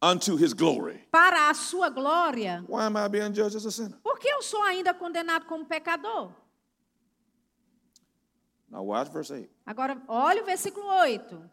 unto his glory, para a sua glória, why am I being judged as a sinner? por que eu sou ainda condenado como pecador? Now watch verse 8. Agora, olha o versículo 8.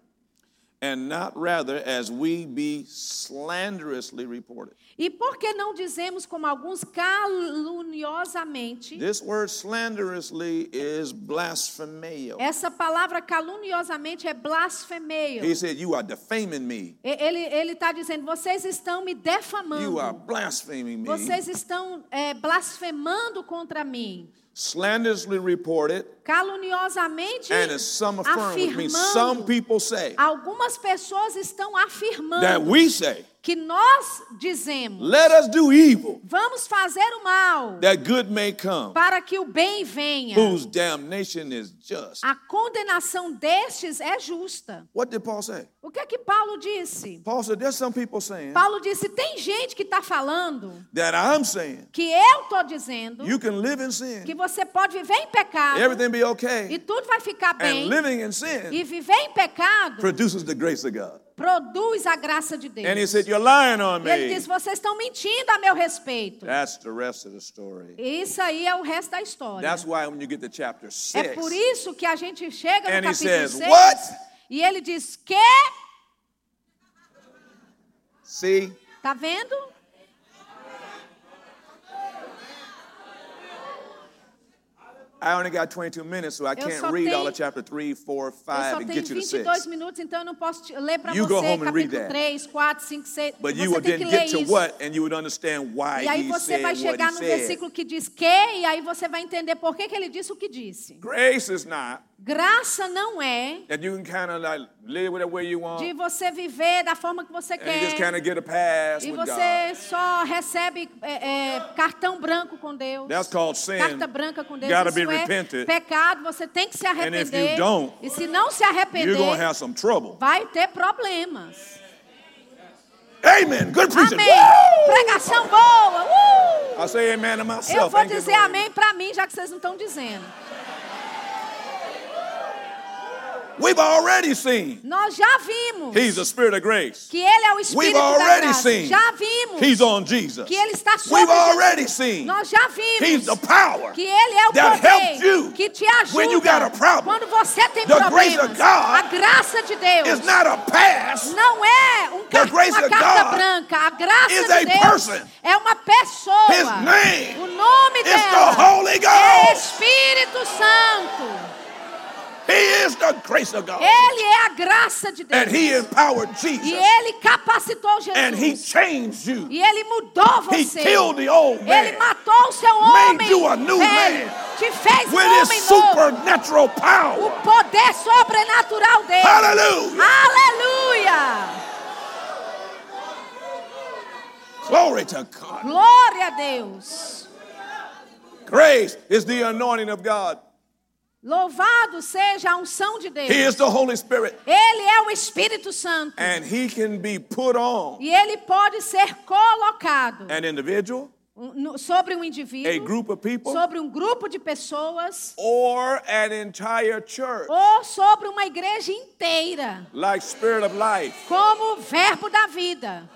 And not rather as we be slanderously reported. E por que não dizemos como alguns caluniosamente? This word slanderously is blasphemeo. Essa palavra caluniosamente é blasfemeio. He said, You are defaming me. Ele ele está dizendo, vocês estão me You are defamando. blaspheming me. Vocês estão é, blasfemando contra mim. Slanderously reported, Caluniosamente and as some affirm, which means some afirmando. people say Algumas pessoas estão that afirmando we say, que nós dizemos, Let us do evil, vamos fazer o mal that good may come, para que o bem venha. whose damnation is just. A condenação destes é justa. What did Paul say? O que é que Paulo disse? Paul said, There's some people saying Paulo disse: tem gente que está falando that I'm saying que eu estou dizendo you can live in sin, que você pode viver em pecado everything be e okay, tudo vai ficar and bem. living in sin E viver em pecado produces the grace of God. Produz a graça de Deus. And he said, You're lying on E ele me. diz: vocês estão mentindo a meu respeito. That's the rest of the story. Isso aí é o resto da história. That's why when you get to chapter É 6, por isso que a gente chega no And he capítulo says, 6 "What?" e ele diz: que? see, Tá vendo? I only got 22 minutes, so I Eu can't só read all tenho- of chapter 3, 4, Eu 5, só and tenho get you to 22 6. minutos, então eu não posso ler para You go você home and read capítulo that. 3, 4, 5, 6. But you você will tem then que ler get to isso. what, and you would understand why E aí você vai chegar he no versículo que diz que, e aí você vai entender por que, que ele disse o que disse. Grace is not Graça não é that you can kind of like live with it where you want, de você viver da forma que você you quer. kind of get a pass E você só recebe é, é, cartão branco com Deus. That's called sin. Carta branca com Deus. Isso be é pecado. Você tem que se arrepender. you don't, e se não se You're arrepender, going to have some trouble. vai ter problemas. Amen. Good preaching. Amém. Woo! Pregação boa. Uh! I say amen to myself. Eu vou dizer amém para mim, já que vocês não estão dizendo. We've already seen Nós já vimos He's the Spirit of grace. que Ele é o We've Espírito da already graça. seen Já vimos He's on Jesus. que Ele está sobre We've already seen Nós já vimos He's the power que Ele é o that helps poder you que te ajuda when you got a problem. quando você tem The grace problemas. of God a graça de Deus It's not a pass. não é um car- grace uma carta God branca. A graça is de a Deus person. é uma pessoa. His name o nome is dela the Holy é Ghost. Espírito Santo. He is the grace of God. Ele é a graça de Deus. And He empowered E Jesus. Ele capacitou Jesus. And He changed you. E ele mudou He você. killed the old Ele matou o seu Made homem. you a new velho. man. Te fez um with homem His novo. supernatural O power. poder sobrenatural dele. Hallelujah. Aleluia. Glory to God. Glória a Deus. Grace is the anointing of God. Louvado seja a unção de Deus. He is the Holy Spirit. Ele é o Espírito Santo. And He can be put on E ele pode ser colocado an individual, sobre um a indivíduo, group of people, sobre um grupo de pessoas, or an entire church. ou sobre uma igreja inteira, Like Spirit of Life. como verbo da vida.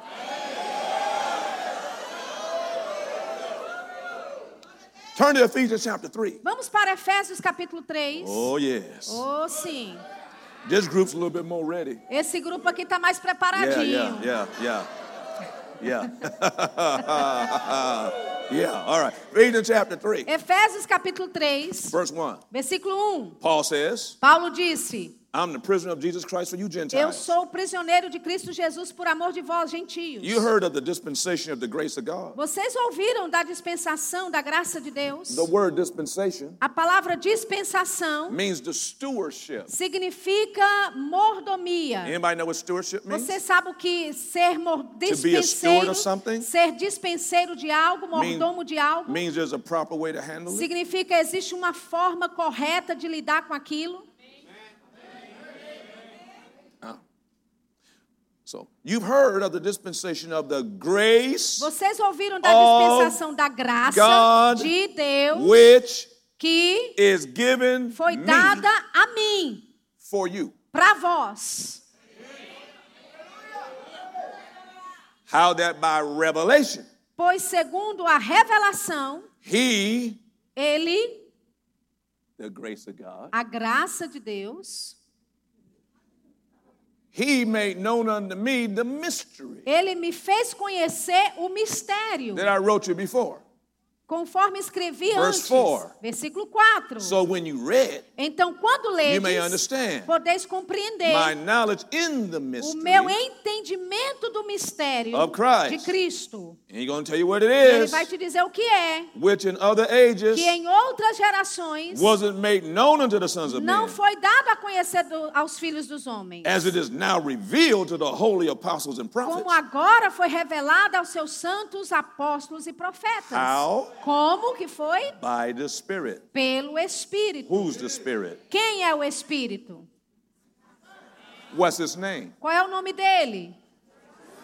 Turn to Ephesians chapter 3. Vamos para Efésios capítulo 3. Oh, yes. Oh, sim. This group's a little bit more ready. Esse grupo aqui está mais Yeah, preparadinho. yeah, yeah, yeah. Yeah. yeah, <laughs> all right. Ephesians chapter 3, Efésios capítulo 3, verse 1. versículo 1. Paul says, Paulo disse: I'm the prisoner of Jesus Christ for you Eu Gentiles. sou prisioneiro de Cristo Jesus por amor de vós, gentios. You heard of the dispensation of the grace of God. Vocês ouviram da dispensação da graça de Deus? The word dispensation A palavra dispensação means the stewardship. significa mordomia. Anybody know what stewardship means? Você sabe o que ser dispenseiro, ser dispenseiro de algo, mordomo de algo? Means there's a proper way to handle it. Significa existe uma forma correta de lidar com aquilo. So you've heard of the dispensation of the grace Vocês ouviram da dispensação da graça God de Deus which que is given foi dada a mim, for you. para vós. How that by revelation Pois segundo a revelação, he, ele, the grace of God, a graça de Deus, he made known unto me the mystery ele me fez conhecer o mistério, that I wrote you before. Conforme escrevi Verse antes. four. Versículo 4. So when you read Então, quando ledes, podeis compreender my knowledge in the o mystery, meu entendimento do mistério Of Christ. de Cristo. he's going to tell you what it Ele is, vai te dizer o que é, which in other ages que em outras gerações wasn't made known unto the sons of não men, foi dado a conhecer do- aos filhos dos homens. as it is now revealed to the holy apostles and prophets. Como agora foi revelado aos seus santos apóstolos e profetas. How? Como que foi? By the Spirit. Pelo Espírito. Who's the Spirit? Quem é o Espírito? What's his name? Qual é o nome dele?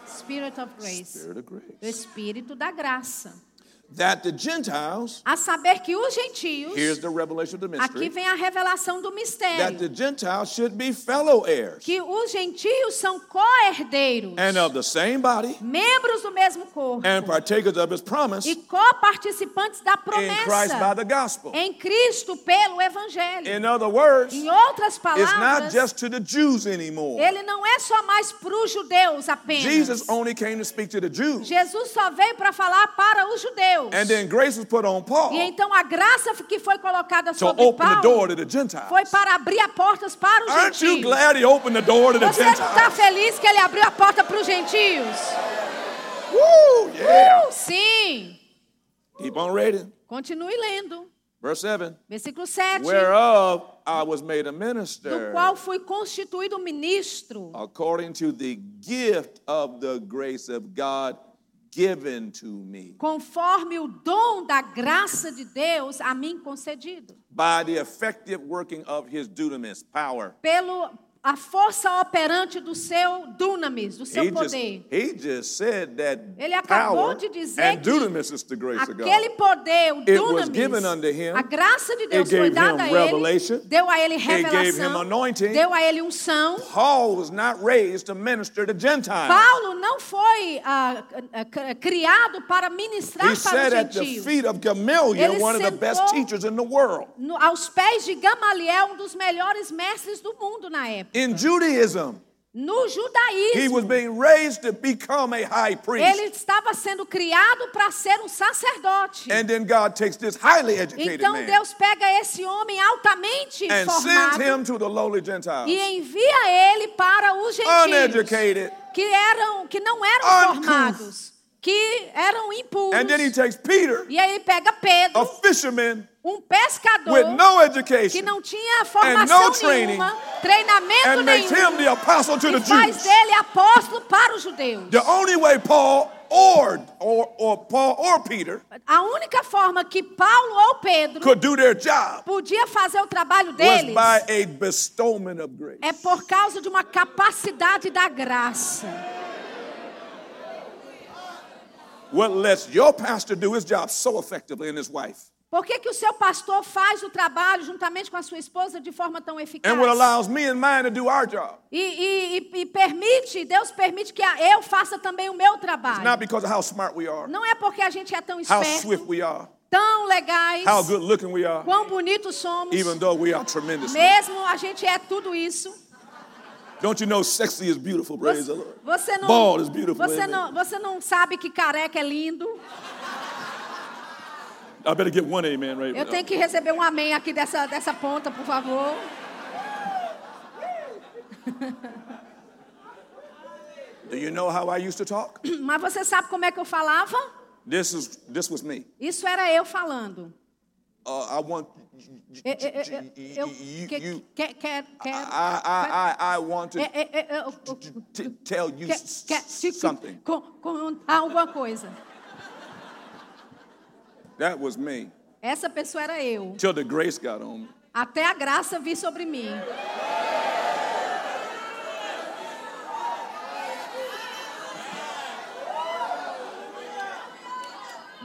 Spirit of Grace. Spirit of O grace. Espírito da graça. That the Gentiles, a saber que os gentios, here's the revelation of the aqui mystery, vem a revelação do that mistério, the Gentiles should be fellow heirs que os gentios são co-herdeiros, and of the same body membros do mesmo corpo and partakers of his promise e co-participantes da in Christ by promessa the gospel. em Cristo pelo evangelho. In other words, Em outras it's not palavras, just to the Jews anymore. ele não é só mais para os judeus apenas. Jesus only came to speak to the Jews. Jesus só veio para falar para os judeus. And then grace was put on Paul E então a graça que foi colocada to sobre open the door Paulo to the Gentiles. foi para abrir as portas para os Aren't you gentios. glad he opened the door to the Você não está Gentiles? feliz que ele abriu a porta para os gentios? Woo, yeah. Uh, sim. Keep on reading. Continue lendo. Verse 7. Versículo 7. Whereof I was made a Do minister qual fui constituído ministro, according to the gift of the grace of God given to me conforme o dom da graça de Deus a mim concedido. by the effective working of his dunamis power. Pelo a força operante do seu dunamis, do seu He just, poder. he just said that Ele acabou de dizer que dunamis is the grace of Aquele poder, o dunamis, him. a graça de Deus foi dada a ele, deu a ele revelação, deu a ele unção. Paul was not raised to minister to Gentiles. Paulo não foi ah, ah, criado para ministrar He para os gentios. Ele sentou- aos pés de Gamaliel, um dos melhores mestres do mundo na época. In Judaism, No he judaísmo, was being raised to become a high priest. ele estava sendo criado para ser um sacerdote. And then God takes this highly educated Então Deus pega esse homem altamente and sends him to the lowly Gentiles. e envia ele para os gentios. Que eram que não eram Uncouth. formados, que eram impuros. And then he takes Peter, E aí ele pega Pedro, a fisherman um pescador with no que não tinha formação no training, nenhuma, treinamento nenhum, him the apostle to e the faz Jews. dele apóstolo para os judeus. The only way Paul or, or, or Paul or Peter A única forma que Paulo ou Pedro could do their job podia fazer o trabalho was deles by a bestowment of grace. é por causa de uma capacidade da graça. What lets your pastor do his job so effectively and his wife, Por que, que o seu pastor faz o trabalho juntamente com a sua esposa de forma tão eficaz? and what allows me and mine to do our job? E, e- e- permite, Deus permite que eu faça também o meu trabalho. Not because of how smart we are, Não é porque a gente é tão how esperto, swift we are, tão legais, how good looking we are, quão bonitos somos, even though we are tremendous. mesmo a gente é tudo isso. Don't you know sexy is beautiful, praise the Você, Lord. você não, Bald is beautiful, você amen. não, você não sabe que careca é lindo. I better get one amen right Eu tenho que receber um amém aqui dessa, dessa ponta, por favor. <laughs> Do you know how I used to talk? <clears throat> Mas você sabe como é que eu falava? This is this was me. Isso era eu falando. Uh, I want Eu, eu, eu, eu, you, que- you quer, quer, quer, I, want to tell you something. con- contar alguma coisa. That was me. Essa pessoa era eu. Till the grace got on me. Até a graça vir sobre mim.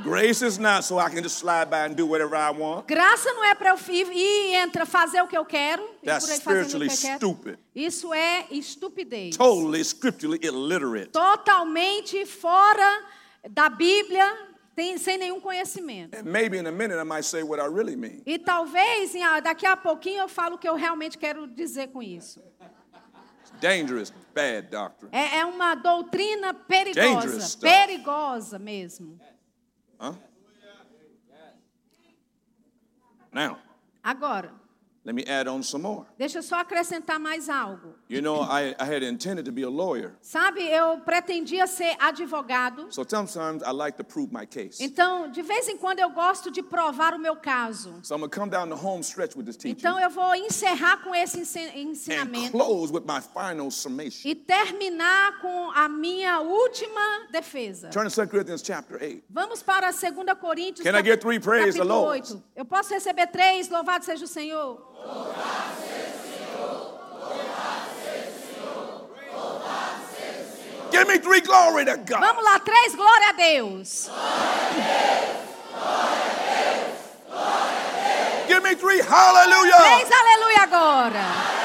Grace is not so I can just slide by and do whatever I want. Graça não é para eu ir e entra fazer o que eu quero. That's spiritually que stupid. Isso é estupidez. Totally scripturally illiterate. Totalmente fora da Bíblia, tem- sem nenhum conhecimento. E talvez daqui a pouquinho eu falo o que eu realmente quero dizer com isso. Dangerous, bad doctrine. É, é uma doutrina perigosa, perigosa mesmo. Huh? Now, Agora, let me add on some more. deixa eu só acrescentar mais algo. You know, I, I had intended to be a lawyer. Sabe, eu pretendia ser advogado. So sometimes I like to prove my case. Então, de vez em quando eu gosto de provar o meu caso. So I'm come down the home stretch with this teaching Então eu vou encerrar com esse ensi- and ensinamento close with my final summation. e terminar com a minha última defesa. Turn to 2 Corinthians chapter 8. Vamos para 2 Coríntios, Can I get three praise the capítulo Lord? 8. Eu posso receber três, louvado seja o Senhor. Give me three glory to God. Vamos lá, três glória a Deus. Give me three hallelujah. Três aleluia agora.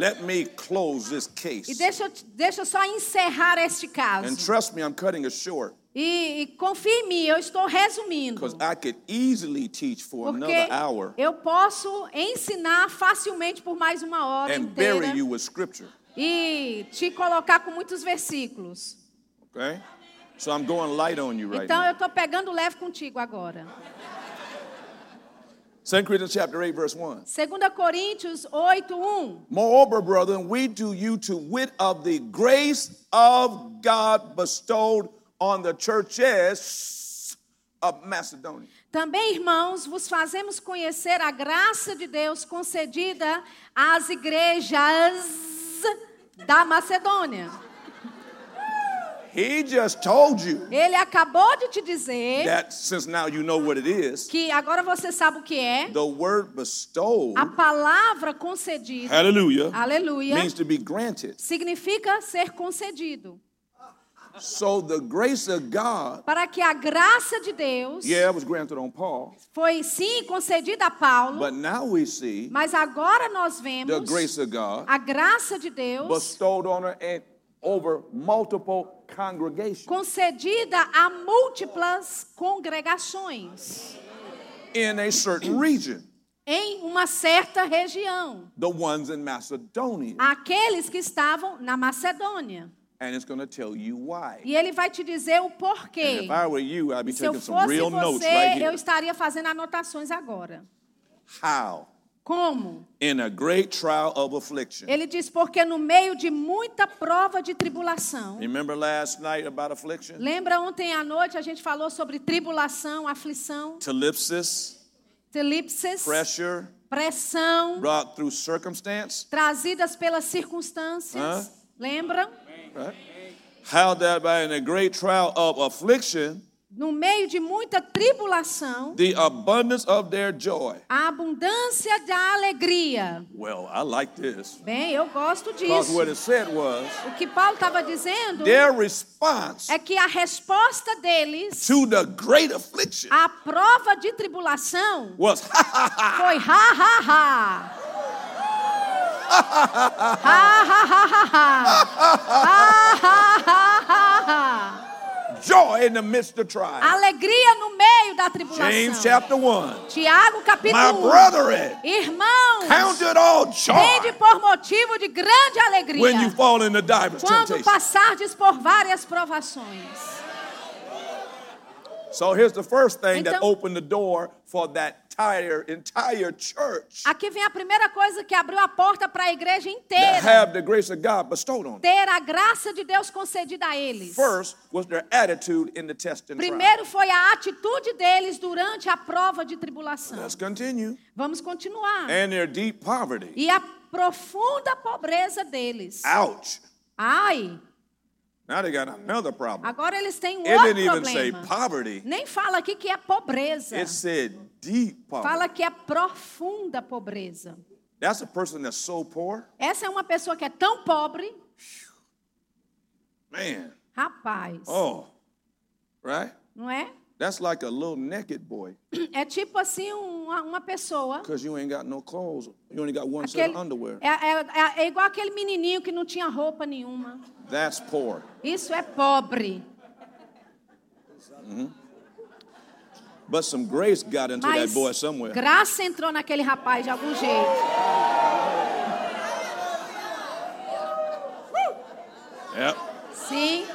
Let me close this E case. deixa, eu te- deixa eu só encerrar este And caso. trust me, I'm cutting it short E, e confie em mim, eu estou resumindo. because I could easily teach for Porque another hour eu posso ensinar facilmente por mais uma hora and inteira bury you with scripture. e te colocar com muitos versículos. Okay? So I'm going light on you right Então eu now. estou pegando leve contigo agora. 2 Corinthians chapter 8, verse 1. 2 Coríntios 8, 1. Moreover, brethren, we do you to wit of the grace of God bestowed on the churches of Macedonia. Também, irmãos, vos fazemos conhecer a graça de Deus concedida às igrejas da Macedônia. He just told you Ele acabou de te dizer that since now you know what it is, que agora você sabe o que é. the word bestowed, A palavra concedida, hallelujah, aleluia, means to be granted. significa ser concedido. So the grace of God, Para que a graça de Deus yeah, it was granted on Paul, foi sim concedida a Paulo, but now we see mas agora nós the vemos grace of God a graça de Deus bestowed on her and over multiple congregations concedida a múltiplas congregações in a certain region, em uma certa região. the ones in Macedonia. Aqueles que estavam na Macedônia. And it's going to tell you why. E ele vai te dizer o And porquê. if I were you, I'd be Se eu taking some real notes você, right eu here. estaria fazendo anotações agora. How? Como? In a great trial of affliction. Ele diz, porque no meio de muita prova de tribulação. Remember last night about affliction? Lembra ontem à noite a gente falou sobre tribulação, aflição, Talipsis, telipses, pressure, pressão, brought through circumstance. trazidas pelas circunstâncias. Hã? Lembram? Right? How that by in a great trial of affliction, No meio de muita tribulação, the abundance of their joy. a abundância da alegria. Well, I like this. Bem, eu gosto disso. what it said was O que Paulo estava dizendo their response é que a resposta deles to the great affliction à prova de tribulação was ha ha ha. foi ha ha ha. Ha ha ha ha ha. Ha ha ha ha ha. Joy in the midst of trial. Alegria no meio da James tribulação. chapter 1. Tiago My capítulo 1. brethren, Irmãos, count it all joy tende por motivo de grande alegria when you fall into quando passardes por várias provações. So here's the first thing that Então- opened the door for that entire entire church Aqui vem a primeira coisa que abriu a porta para a igreja that inteira have the grace of God bestowed on them. ter a graça de Deus concedida a eles. First was their attitude in the test and trial. Primeiro foi a atitude deles durante a prova de tribulação. Let's continue. Vamos continuar. And their deep poverty. E a profunda pobreza deles. Ouch. Ai, Now they got another problem. agora eles têm um It outro didn't even say problema. poverty. Nem fala aqui que é pobreza. It said deep poverty. Fala que é profunda pobreza. That's a person that's so poor. Essa é uma pessoa que é tão pobre, Man. rapaz, Oh. Right? não é? That's like a little naked boy. <clears throat> É tipo assim uma, uma pessoa. Because you ain't got no clothes. You only got one set Aquele, of underwear. é, é- é- é igual aquele menininho que não tinha roupa nenhuma. That's poor. Isso é pobre. But some grace got into Mas that boy somewhere. graça entrou naquele rapaz de algum jeito. Yep. Sim.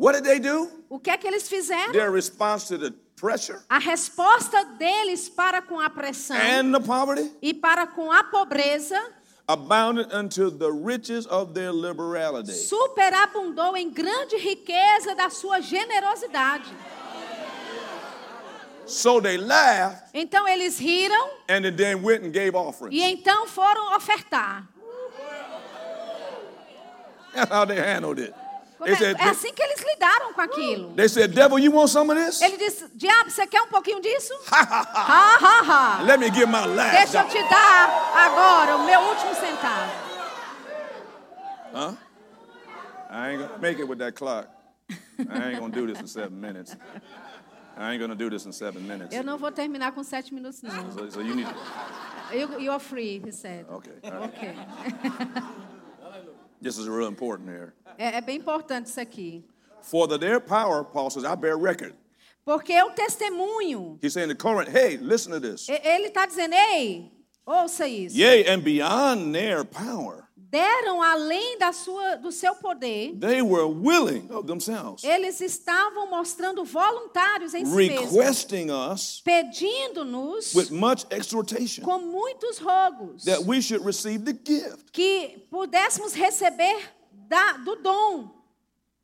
What did they do? O que é que eles fizeram? Their response to the pressure A resposta deles para com a pressão and the poverty e para com a pobreza abounded unto the riches of their liberality. superabundou em grande riqueza da sua generosidade. So they laughed Então eles riram and then went and gave offerings. e então foram ofertar. That's how they handled it. They É, said, é assim que eles lidaram com aquilo. they said, Devil, you want some of this? Ele disse: Diabo, você quer um pouquinho disso? Ha ha ha. Let me give my last Deixa eu te dar agora o meu último centavo. Huh? I ain't gonna make it with that clock. I ain't gonna do this in seven minutes. I ain't gonna do this in seven minutes. Eu não vou terminar com sete minutos, não. So, so you need. You, you're free, he said. Okay. right. Ok. <laughs> This is real important here. É, é bem importante isso aqui. For the their power, Paul says, I bear record. Porque o um testemunho, He's saying to Corinth, hey, listen to this. e- ele está dizendo, ei, ouça isso. Yea, and beyond their power, Deram além da sua, do seu poder. they were willing of themselves, Eles estavam mostrando voluntários em si mesmos, requesting pedindo-nos with much exhortation com muitos rogos that we should receive the gift. que pudéssemos receber da, do dom.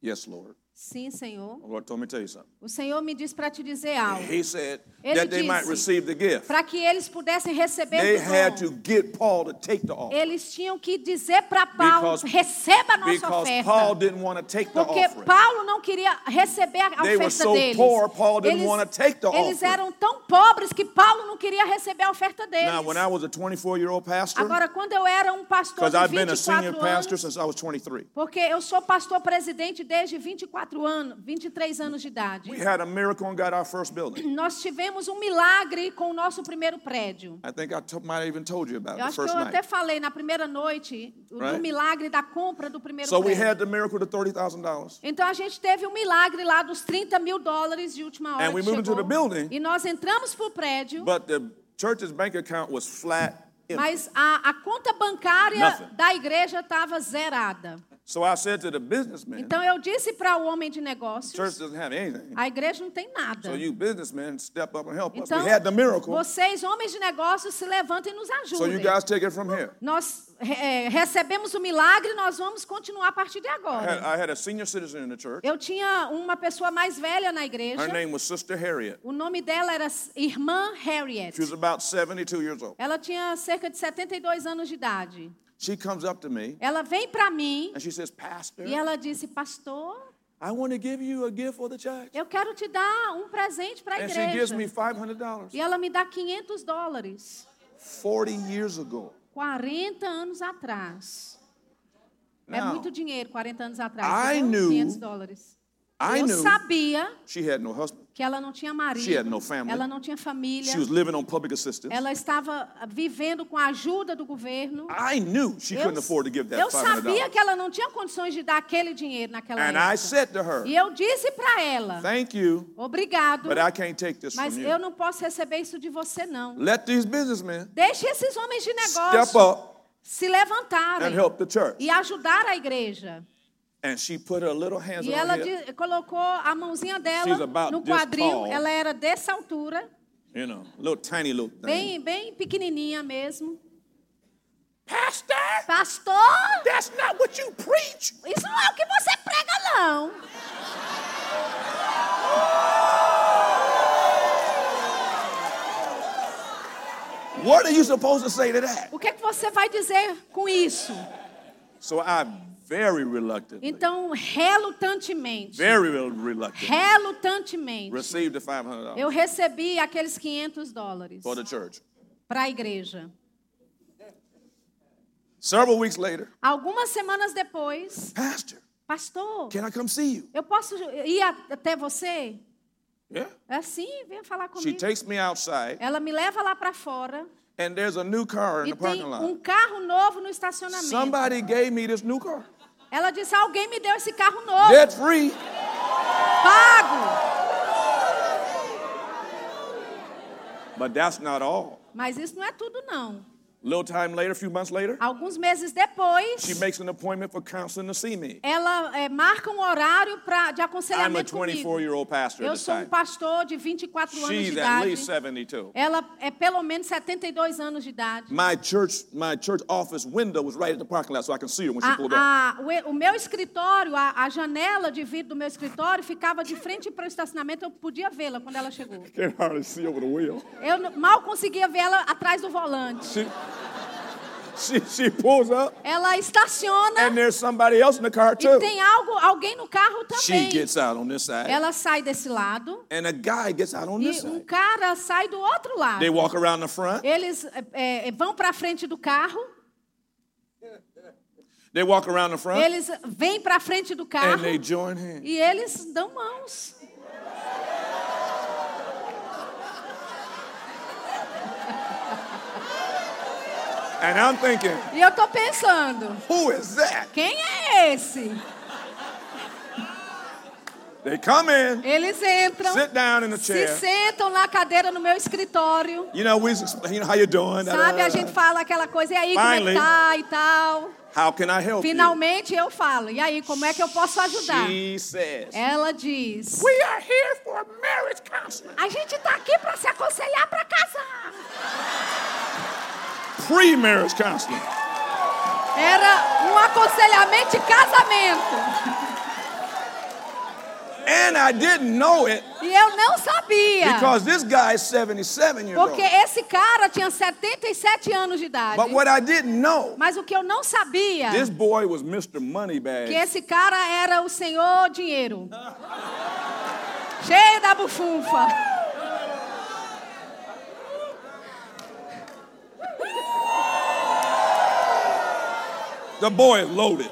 Yes, Lord. Sim, Senhor. O Senhor me diz para te dizer algo. He said Ele that they might disse, receive the gift. Para que eles pudessem receber They had dom. to get Paul to take the offering Eles tinham que dizer para Paulo, Because- receba a nossa because oferta. Paul didn't want to take the Porque offering. Paulo não queria receber a They were oferta so deles. poor, Paul didn't eles, wanna take the eles offering. eram tão pobres que Paulo não queria receber a oferta deles. Now, when I was a 24-year-old pastor, Agora, quando eu era um pastor because de I've been a senior 24 pastor anos, since I was 23, porque eu sou pastor presidente desde 24 anos, 23 anos de idade. we had a miracle and got our first building. Nós tivemos um milagre com o nosso primeiro prédio. I think I to- might have even told you about it Eu acho que eu até falei na primeira noite do Right. milagre da compra do primeiro So we prédio. had the miracle $30,000. Então a gente teve um milagre lá dos 30 mil dólares de última hora And we moved into the building. E nós entramos pro prédio, But the church's bank account was flat mas a, a conta bancária Nothing. da igreja estava zerada. So I said to the businessman, Então eu disse para o homem de church negócios, doesn't have anything. a igreja não tem nada. So you businessmen step up and help us. Então, We had the miracle. vocês, homens de negócios, se levantem e nos So you ajudem. guys take it from here. Nós é, recebemos o milagre, nós vamos continuar a partir de I had, agora. I had a senior citizen in the church. Eu tinha uma pessoa mais velha na igreja. Her name was Sister Harriet. O nome dela era Irmã Harriet. She was about 72 years old. Ela tinha cerca de 72 anos de idade. She comes up to me Ela vem para mim and she says, Pastor, e ela disse: Pastor, I want to give you a gift for the church. eu quero te dar um presente para a And she gives igreja. me $500. E ela me dá 500 dólares. 40 years ago. 40 anos atrás. É Now, muito dinheiro, 40 anos atrás. I knew- 500 dólares. I eu sabia she had no husband. que ela não tinha marido. Ela não tinha família. She was living on public assistance. Ela estava vivendo com a ajuda do governo. I knew she Eu, couldn't afford to give that eu sabia $500. que ela não tinha condições de dar aquele dinheiro naquela And I época. said to her, E eu disse para ela: Thank you, Obrigado, but I can't take this mas eu não posso receber isso de você, não. Let these businessmen Deixe esses homens de negócio se levantarem e ajudar a igreja. And she put her little hands E on ela her colocou a mãozinha She's dela about no this quadril. tall. Ela era dessa altura, you know, little tiny little thing. bem, bem pequenininha mesmo. Pastor, Pastor, that's not what you preach. isso não é o que você prega, não. What are you supposed to say to that? O que, é que você vai dizer com isso? So I very reluctantly, Então, relutantemente, very rel- reluctantly relutantemente, received the $500 eu recebi aqueles 500 dólares for the church. para a igreja. Several weeks later, Algumas semanas depois, Pastor, pastor, can I come see you? eu posso ir até você? Yeah. É assim, venha falar She comigo. takes me outside, Ela me leva lá para fora and there's a new car in e the parking lot. um carro novo no estacionamento. Somebody gave me this new car. Ela disse: Alguém me deu esse carro novo, Debt free. pago. But that's not all. Mas isso não é tudo, não. A little time later, a few months later, Alguns meses depois, she makes an appointment for counseling to see me. ela é, marca um horário pra, de I'm a aconselhamento 24 comigo. year old pastor Eu sou um pastor de 24 anos de She's at idade. least 72. Ela é pelo menos 72 anos de idade. My church, my church office window was right at the parking lot, so I can see her when she A- pulled up. a- o, e- o meu escritório, a, a janela de vidro do meu escritório ficava de frente para o estacionamento. Eu podia vê-la quando ela chegou. Can't hardly see over the wheel. Eu mal conseguia ver ela atrás do volante. She, she, she pulls up, Ela estaciona and there's somebody else in the car e too. tem algo, alguém no carro She também. gets out on this side, Ela sai desse lado and a guy gets out on e this um side. cara sai do outro lado. They walk around the front. Eles é, vão para frente do carro. They walk around the front eles vêm para frente do carro and they join hands. e eles dão mãos. And I'm thinking, E eu tô pensando, who is that? quem é esse? They come in, Eles entram, sit down in the se chair. sentam na cadeira no meu escritório. You know, we, you how you doing? Sabe, a gente fala aquela coisa, e aí, como é Finally. tá e tal. How can I help Finalmente eu falo, e aí, como é que eu posso ajudar? you? She says, Ela diz: we are here for marriage counseling. A gente tá aqui para se aconselhar para casar. Pre-marriage counseling. Era um aconselhamento de casamento. And I didn't know it E eu não sabia. because this guy is 77 years Porque old. esse cara tinha 77 anos de idade. But what I didn't know, Mas o que eu não sabia this boy was Mr. que Moneybag. esse cara era o senhor dinheiro. Cheio da bufunfa. The boy is loaded.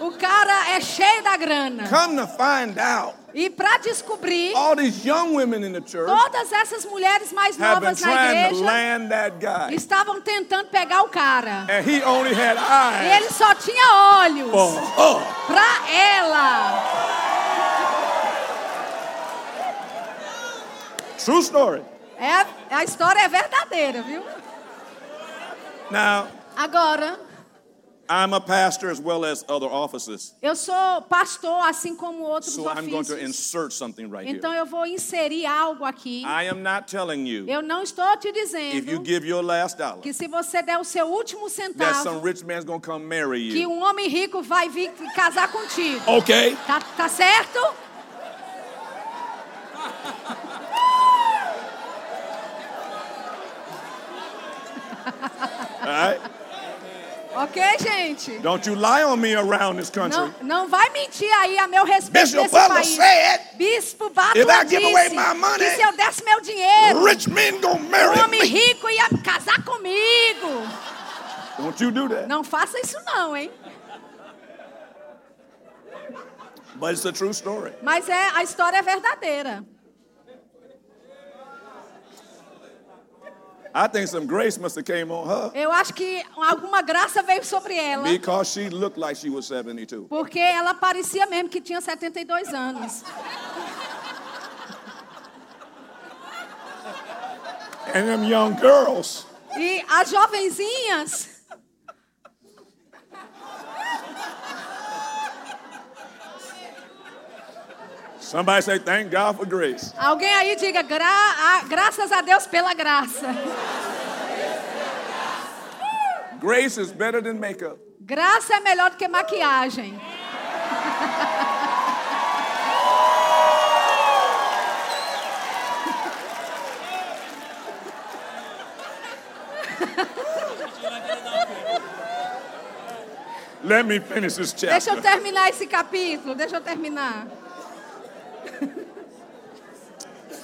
O cara é cheio da grana. Come to find out, E para descobrir, all these young women in the church todas essas mulheres mais novas na igreja land that guy. estavam tentando pegar o cara. And he only had E eyes ele só tinha olhos pra ela. True story. É, a história é verdadeira, viu? Now, Agora, I'm a pastor as well as other offices. eu sou pastor assim como outros So I'm going to ofícios. insert something right here. Então eu vou inserir algo aqui. I am not telling you Eu não estou te if you dizendo give your last dollar que se você der o seu último that some centavo, rich man's going to come marry que you. um homem rico vai vir casar contigo. Okay? Tá, tá certo? All right? Ok, gente? Don't you lie on me around this country. Não, não vai mentir aí a meu respeito Bishop desse Butler país. said Bispo Butler disse my money, que se eu desse meu dinheiro, rich men going to um marry homem me. rico ia casar comigo. Don't you do that. Não faça isso não, hein? But it's a true story. Mas é, a história é verdadeira. I think some grace must have came on her Eu acho que alguma graça veio sobre ela. because she looked like she was 72. Porque ela parecia mesmo que tinha 72 anos. And them young girls, E as jovenzinhas, somebody say, thank God for grace. alguém aí diga "Gra a- graças a Deus pela graça. Grace is better than makeup. Graça é melhor do que maquiagem. Let me finish this Deixa eu chapter. terminar esse capítulo, deixa eu terminar.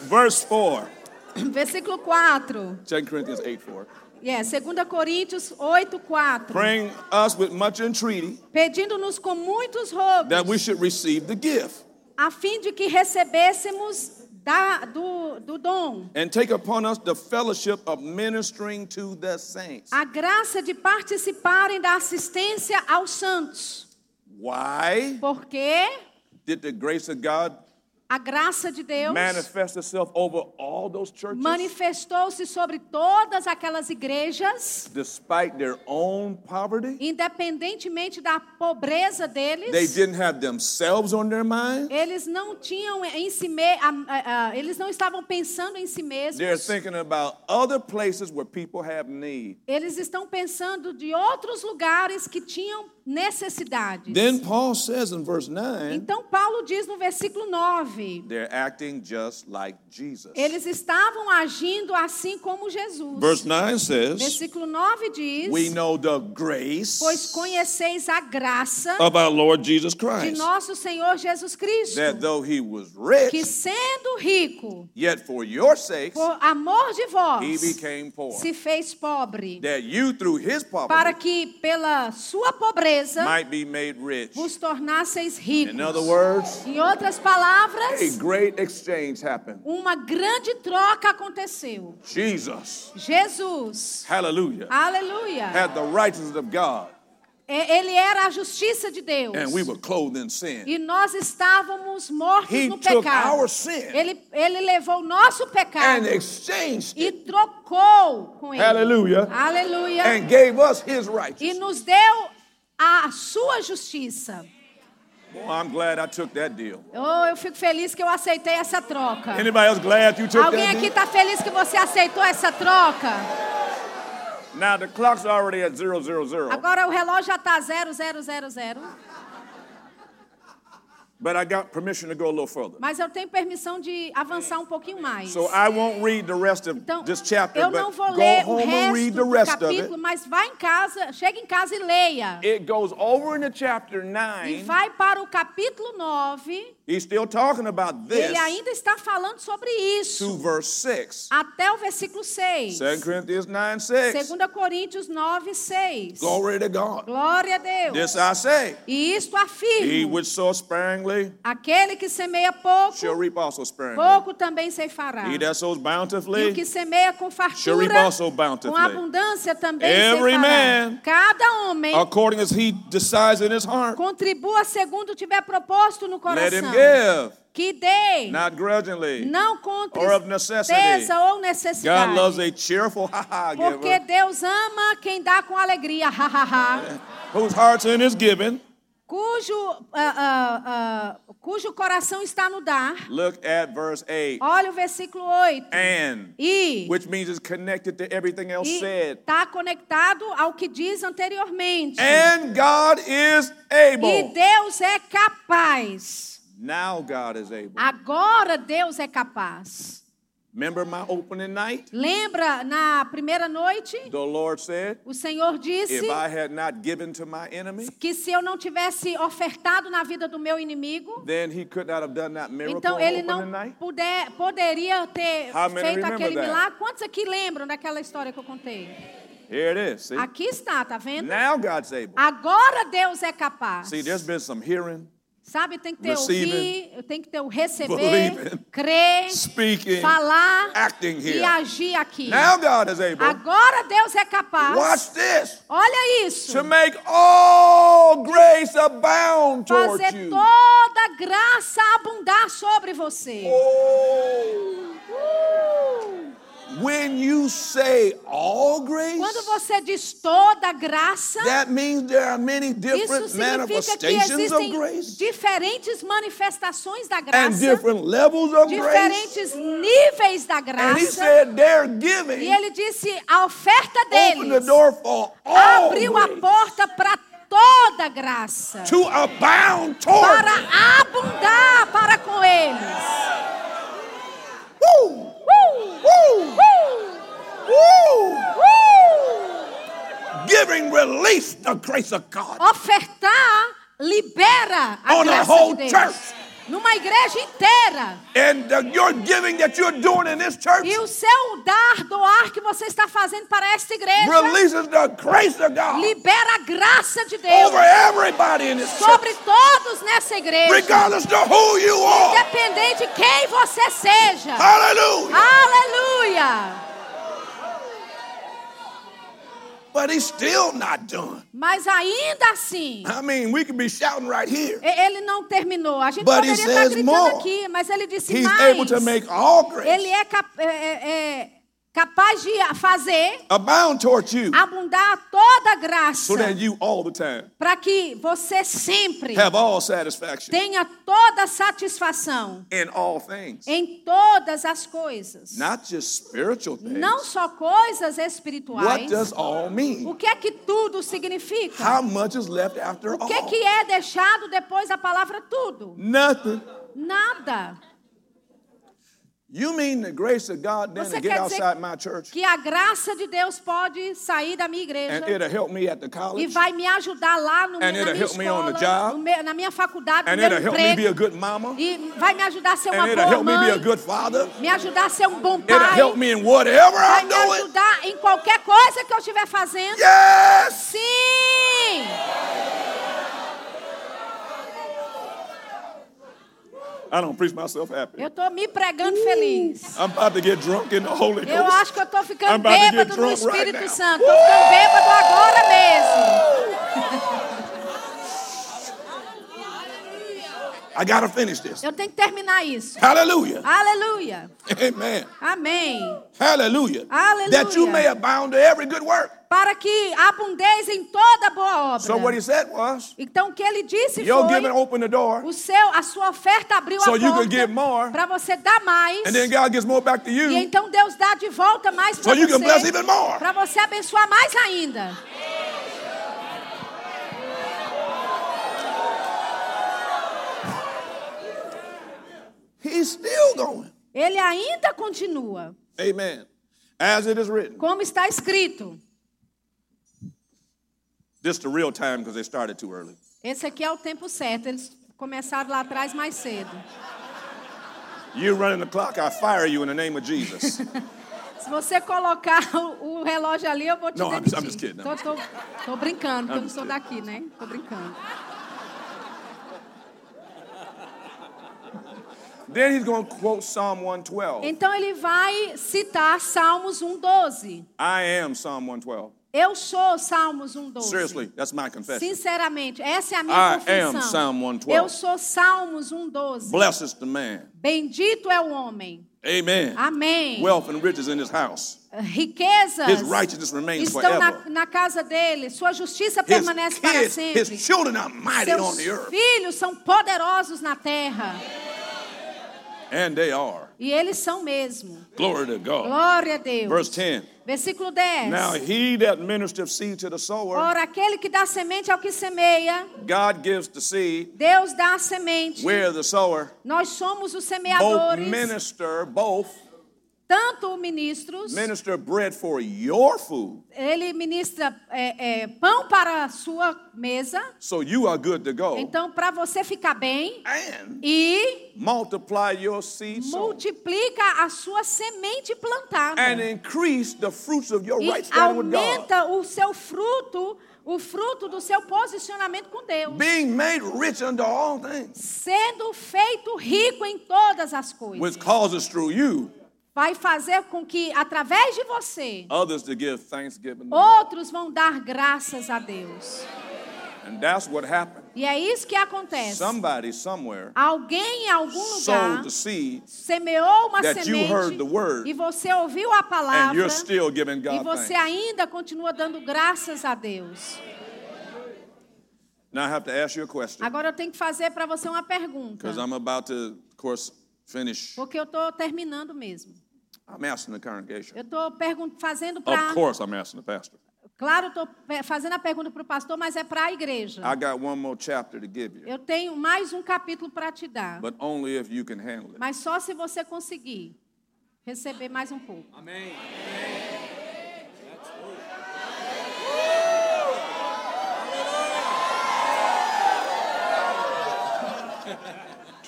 Verse 4, <clears throat> Versículo 4. 2 Corinthians 8 4. É, 2 Coríntios 8, 4. Praying us with much entreaty Pedindo-nos com muitos rogos, that we should receive the gift a fim de que recebêssemos da, do, do dom, and take upon us the fellowship of ministering to the saints. a graça de participarem da assistência aos santos. Why Porque did the grace of God a graça de Deus manifest itself over all those churches manifestou-se sobre todas aquelas igrejas, despite their own poverty? independentemente da pobreza deles. They didn't have themselves on their mind. Eles não tinham em si me, a- a- a- eles não estavam pensando em si mesmos. They're thinking about other places where people have need. Eles estão pensando de outros lugares que tinham necessidades. Then Paul says in verse 9, Então Paulo diz no versículo 9, they're acting just like Jesus. eles estavam agindo assim como Jesus. Verse 9 says, Versículo 9 diz: We know the grace Pois conheceis a graça of our Lord Jesus de Christ, nosso Senhor Jesus Cristo, that though he was que rich, sendo rico, yet for your sakes por amor de he vós, became poor, se fez pobre, that you through his para poverty que pela sua pobreza pobreza might be made rich. vos tornasseis ricos. In other words, Em outras a palavras, great exchange happened. uma grande troca aconteceu. Jesus, Jesus, hallelujah, aleluia, had the righteousness of God, ele era a justiça de Deus. and we were clothed in sin. E nós estávamos mortos He no took pecado. our sin Ele, ele levou o nosso pecado and exchanged e trocou com ele. hallelujah, Aleluia. and gave us his E nos deu a sua justiça. Boy, I'm glad I took that deal. Oh, eu fico feliz que eu aceitei essa troca. Anybody else glad you took Alguém that aqui está feliz que você aceitou essa troca? Now the clock's already at zero zero zero, Agora o relógio já está 0000. But I got permission to go a little further. Mas eu tenho permissão de avançar um pouquinho mais. So I won't read the rest of Então, this chapter, eu não but vou go ler o resto the do capítulo, it. mas vá em casa, chega em casa e leia. It goes over into chapter E 9. vai para o capítulo 9. He's still talking about this Ele ainda está falando sobre isso. verse 6. Até o versículo 6. 2 Corinthians 9 6. 2 Coríntios 9, 6. Glory to God. Glória a Deus. This I say. E isto He afirma: which sow sparingly aquele que semeia pouco, shall reap also sparingly. pouco também ceifará. He that sows E o bountifully que semeia com shall reap fartura, also bountifully. com abundância também Every ceifará. man Cada homem according as he decides in his heart. contribua segundo tiver proposto no coração. Give, Que dê, not grudgingly. não com or of necessity. tristeza ou God necessidade. loves a cheerful <laughs> ha ha Porque Deus ama quem dá com alegria, whose heart's in his giving. cujo, ah, ah, ah, cujo coração está no dar. Look at verse 8. Olha o versículo 8. And, E which means it's connected to everything else said. está conectado ao que diz anteriormente. And God is E able. Deus é capaz. Now God is able. Agora Deus é capaz. Remember my opening night? Lembra na primeira noite? The Lord said, O Senhor disse If I had not given to my enemy, que se eu não tivesse ofertado na vida do meu inimigo, then he could not have done that miracle então ele não puder, poderia ter How feito aquele that? milagre. Quantos aqui lembram daquela história que eu contei? Here it is. See? Aqui está, tá vendo? Now God's able. Agora Deus é capaz. See, there's been some hearing, Sabe, tem que ter Receiving, ouvir, tem que ter o receber, believing, crer, speaking, falar acting e here. agir aqui. Now God is able. Agora Deus é capaz. Watch this. Olha isso. To make all grace abound Fazer you. toda graça abundar sobre você. Oh. Uh! When you say all grace, Quando você diz toda graça, that means there are many isso different significa que manifestations of existem grace diferentes manifestações da and graça, different levels of grace. diferentes níveis da And he graça. said they're E giving ele disse: a oferta deles door for all abriu a grace porta para toda graça, to abound toward para abundar para com eles. Woo! Woo! Woo! Giving release the grace of God. Ofertar libera a On a whole de Deus. church. Numa igreja inteira. And the, your giving that you're doing in this church E o seu dar, doar que você está fazendo para esta igreja releases the grace of God libera a graça de Deus over everybody in this church, sobre todos nessa igreja. regardless who you are. Independente de quem você seja. Hallelujah. Aleluia! But he's still not done. Mas ainda assim, I mean, we could be shouting right here. ele não terminou. A gente But poderia estar gritando more. aqui, mas ele disse He's mais. able to make all grace Ele é, é- é- é capaz de fazer abound you abundar toda graça so para que você sempre tenha toda satisfação em todas as coisas. Não só coisas espirituais. O que é que tudo significa? How much is left after O que, all? que é deixado depois da palavra tudo? Nothing. Nada. You mean the grace of God then Você to get quer dizer outside my church que a graça de Deus pode sair da minha igreja and it'll help me at the e vai me ajudar lá no, na it'll minha help me on the escola, meu- na minha faculdade, no and meu it'll help me be a emprego. good mama E vai me ajudar a ser uma and it'll boa help me be a mãe, good father. me ajudar a ser um bom It'll pai, help me in whatever vai I'm me ajudar em qualquer coisa que eu estiver fazendo. Yes. Sim! I don't preach myself happy. Eu tô me pregando feliz. I'm about to get drunk in the Holy Ghost. Eu acho que eu I'm ficando about to get bêbado no drunk right. Santo. Tô ficando bêbado agora mesmo. I got to finish this. Eu tenho que terminar isso. Hallelujah. Hallelujah. Amen. Amém. Hallelujah. Hallelujah. That you may abound to every good work. Para que abundeis em toda boa obra. So what he said was, Então o que ele disse your foi giving opened the door, o seu, a sua oferta abriu So a porta para você dar mais. and then God gives more back to E you. então Deus dá de volta mais para você. Para você abençoar mais ainda. He's still going. Ele ainda continua, Amen. As it is written. como está escrito. This is the real time because they started too early. Esse aqui é o tempo certo. Eles começaram lá atrás mais cedo. You running the clock, I fire you in the name of Jesus. <laughs> Se você colocar o, o relógio ali, eu vou te No, I'm demitir. just- I'm just kidding. Tô, tô, tô brincando, porque eu I'm não sou daqui, né? Tô brincando. <laughs> then he's going to quote Psalm 112. Então ele vai citar Salmos 1:12. I am Psalm 112. Eu sou Salmos 1:12. Seriously, that's my confession. Sinceramente, essa é a minha I confissão. am Psalm 112. Eu sou Salmos 1:12. Blessed the man. Bendito é o homem. Amen. Amém. Wealth and riches in his house. Riquezas His righteousness remains estão forever. na, na casa dele. Sua justiça His permanece para kids, sempre. his children are mighty on Seus the earth. filhos são poderosos na terra. And they are. E eles são mesmo. Glory to God. Glória a Deus. Verse 10. Versículo 10. Now he that ministereth seed to the sower, Ora, aquele que dá semente ao que semeia, God gives the seed. Deus dá a semente. We're the sower. Nós somos os Both semeadores, minister, both tanto ministros. minister bread for your food, Ele ministra é, é, pão para a sua mesa. so you are good to go, Então, para você ficar bem and e multiply your seed multiplica a sua semente plantada. and increase the fruits of your E right standing with God. aumenta o seu fruto, o fruto do seu posicionamento com Deus. Being made rich unto all things, Sendo feito rico em todas as coisas. which causes through you Vai fazer com que, através de você, outros vão dar graças a Deus. And that's what happened. E é isso que acontece. Somebody somewhere Alguém em algum lugar sowed the seed, semeou uma semente the word, e você ouviu a and palavra e você ainda continua dando graças a Deus. Now I have to ask you a question Agora eu tenho que fazer para você uma pergunta, I'm about to, of course, finish. porque eu estou terminando mesmo. I'm asking the congregation. Eu estou fazendo para. Of course, I'm asking the pastor. Claro, estou fazendo a pergunta para o pastor, mas é para a igreja. I got one more chapter to give you, Eu tenho mais um capítulo para te dar, but only if you can handle it. mas só se você conseguir receber mais um pouco.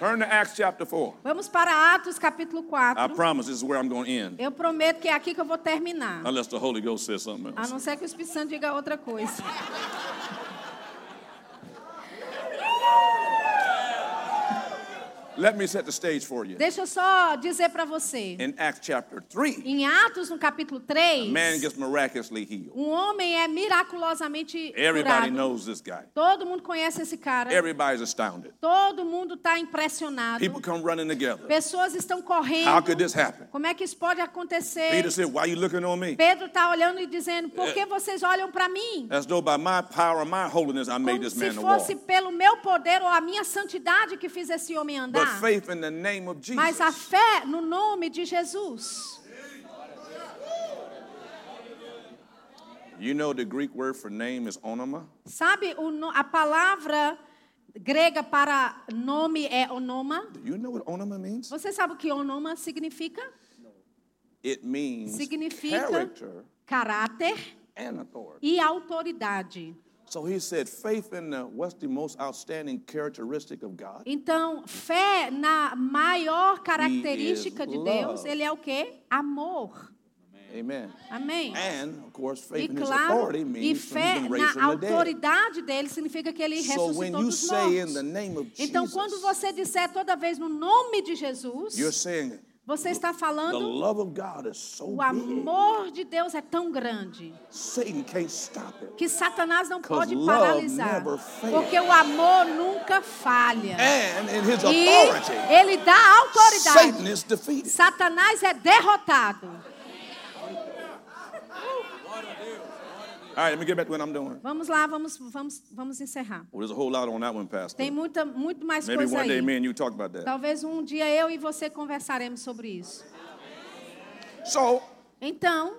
Turn to Acts chapter 4. Vamos para Atos capítulo I 4. promise this is where I'm going to end, Eu prometo que é aqui que eu vou terminar. unless the Holy Ghost says something A else. não ser que o Espírito Santo diga outra coisa. Let me set the stage for you. Deixa eu só dizer para você. In Acts chapter 3, Em Atos, no capítulo 3, man gets miraculously healed. um homem é miraculosamente Everybody curado. knows this guy. Todo mundo conhece esse cara. Everybody's astounded. Todo mundo está impressionado. People come running together. Pessoas estão How correndo. could this happen? Como é que isso pode acontecer? Peter said, Why you looking on me? Pedro está olhando e dizendo: Por que vocês olham para mim? As though by my power and my holiness I made Como this se man walk. fosse pelo meu poder ou a minha santidade que fiz esse homem andar. Faith in the name of Jesus. Mas a fé no nome de Jesus. You know the Greek word for name is onoma? Sabe, a palavra grega para nome é onoma. Do you know what onoma means? Você sabe o que onoma significa? It means Significa character caráter and authority. e autoridade. So he said, faith in the what's the most outstanding characteristic of God? Então, fé na maior característica de Deus, ele é o quê? Amor. Amen. Amém. And, of course, E faith in his claro, e means fé been raised na autoridade dele significa que ele So ressuscitou when you dos say in the mortos. name of Então, Jesus, quando você disser toda vez no nome de Jesus, you're saying você está falando o amor de Deus é tão grande que Satanás não pode paralisar, porque o amor nunca falha. E ele dá autoridade. Satanás é derrotado. All right, let me get back to what I'm doing. Vamos lá, vamos, vamos, vamos encerrar. Well, there's a whole lot on that one, Pastor. Tem muita, muito mais Maybe coisa one day aí. me and you talk about that. Talvez um dia eu e você conversaremos sobre isso. So, Então,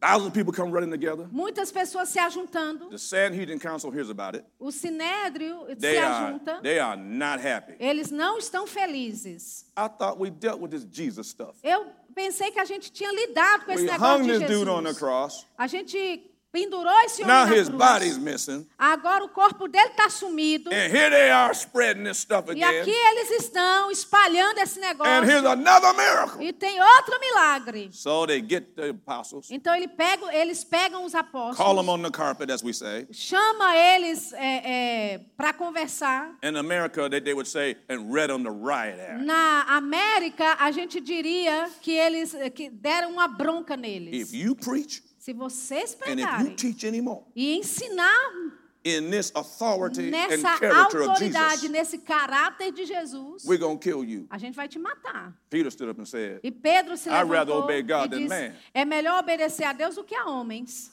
thousands of people come running together. muitas pessoas se ajuntando. The Sanhedrin Council hears about it. O sinédrio se They are, ajunta. they are not happy. Eles não estão felizes. I thought we dealt with this Jesus stuff. Eu pensei que a gente tinha lidado com esse We negócio hung de this dude on the Jesus. cross. A gente pendurou esse homem Now na his cruz. body's missing. Agora o corpo dele está sumido. And here they are spreading this stuff E again. aqui eles estão espalhando esse And here's negócio. another miracle. E tem outro milagre. So they get the apostles, Então ele pega, eles pegam os call them apóstolos, on the carpet, as we say. chama eles para conversar. In America, they, they would say, and read them the riot act. Na América, a gente diria que eles que deram uma bronca neles. If you preach Se vocês anymore e ensinar in this authority and nessa autoridade, nesse caráter de Jesus, we're going to kill you. a gente vai te matar. Peter stood up and said, E Pedro se I'd rather levantou obey God e than disse, man. é melhor obedecer a Deus do que a homens.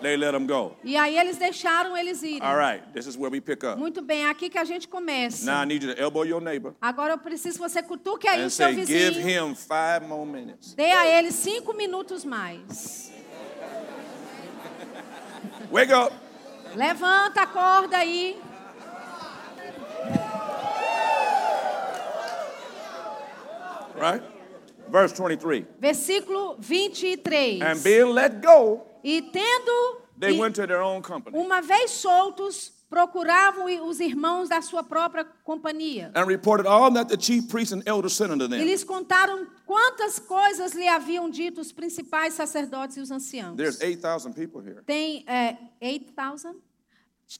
They let them go. E aí eles deixaram eles irem. All right, this is where we pick up. Muito bem, é aqui que a gente começa. Now I need you to elbow your neighbor Agora eu preciso que você cutuque aí and o seu say, give vizinho. him five more minutes. Dê a ele cinco minutos mais. Wake up. Levanta, acorda aí. Right? Verse 23. Versículo 23. And being let go, E tendo they e went to their own company uma vez soltos, procuravam os irmãos da sua própria companhia. and reported all that the chief priests and elders unto E them. lhes contaram quantas coisas lhe haviam dito os principais sacerdotes e os anciãos. There's 8,000 people here. Tem é, 8,000?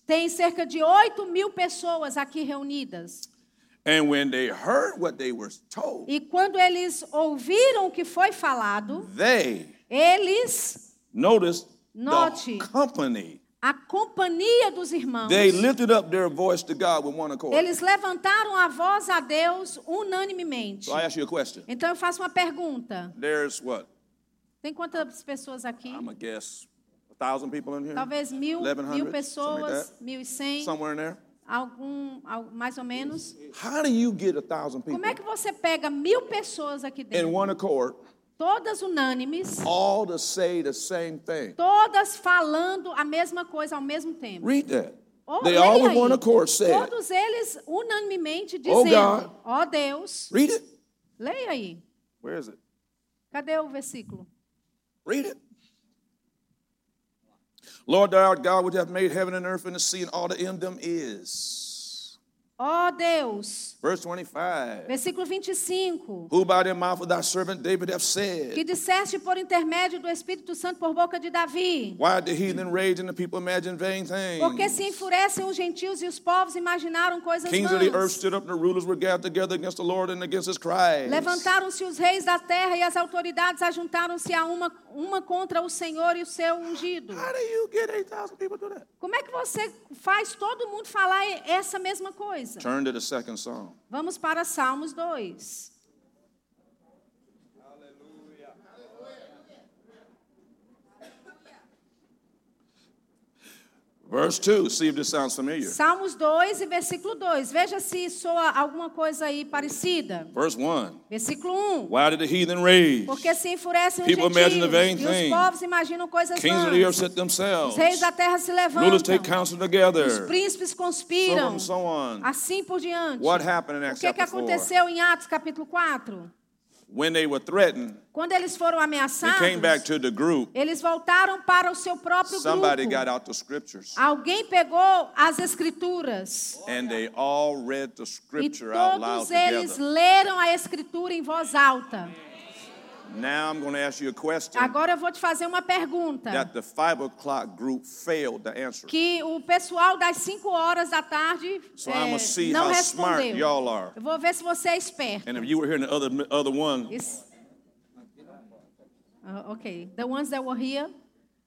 Tem cerca de 8 mil pessoas aqui reunidas. And when they heard what they were told, E quando eles ouviram o que foi falado, they eles, noticed Note. the company. a companhia dos irmãos, They lifted up their voice to God with one accord. eles levantaram a voz a Deus unanimemente. So I ask you a question. Então eu faço uma pergunta. There's what? Tem quantas pessoas aqui? I'm gonna guess a thousand people in here. Talvez mil, 1100, mil pessoas, mil e cem, Somewhere in there. algum, al- mais ou menos. How do you get a thousand people Como é que você pega mil pessoas aqui in dentro, one accord, todas unânimes, all to say the same thing? todas falando a mesma coisa ao mesmo tempo? Read that. Oh, They all with one accord said, Todos eles unanimemente Oh, dizendo: God. Ó Deus, read it. leia aí. Where is it? Cadê o versículo? Read it. Lord thou art God, which hath made heaven and earth and the sea and all that in them is. Ó Deus, Verse 25. versículo 25. Who by the mouth of thy servant David hath said, Que disseste por intermédio do Espírito Santo por boca de Davi. Why the heathen rage and the people imagine vain things? Porque se enfurecem os gentios e os povos imaginaram coisas Kings of the earth vãs. stood up, and the rulers were gathered together against the Lord and against his Christ. Levantaram-se os reis da terra e as autoridades ajuntaram-se a uma, uma contra o Senhor e o seu ungido. How do you get 8,000 people to do that? Como é que você faz todo mundo falar essa mesma coisa? Turn to the second psalm. Vamos para Salmos 2. Verse 2. See if this sounds familiar. Salmos 2 e versículo 2. Veja se soa alguma coisa aí parecida. Verse 1. Versículo 1. Why did the heathen rage? Porque se enfurecem os People imagine the vain gentios e os thing. povos imaginam coisas Kings of the earth vãs. set themselves. Os reis da terra se Rulers levantam. take counsel together. Os príncipes So conspiram. on, so on. Assim por diante. What happened in O Acts que, que 4? aconteceu em Atos capítulo 4? When they were threatened, Quando eles foram they ameaçados, came back to the group. eles voltaram para o seu próprio Somebody grupo. got out the scriptures. Alguém pegou as escrituras. And they all read the E scripture out loud todos eles together. leram a escritura em voz alta. Now I'm going to ask you a question Agora eu vou te fazer uma pergunta. that the five o'clock group failed to answer. Que o pessoal das 5 horas da tarde So eh, I'm gonna see não how smart respondeu. y'all are. Eu vou ver se você é esperto. And if you were here in the other other one, Isso. Ah, ok. The ones that were here.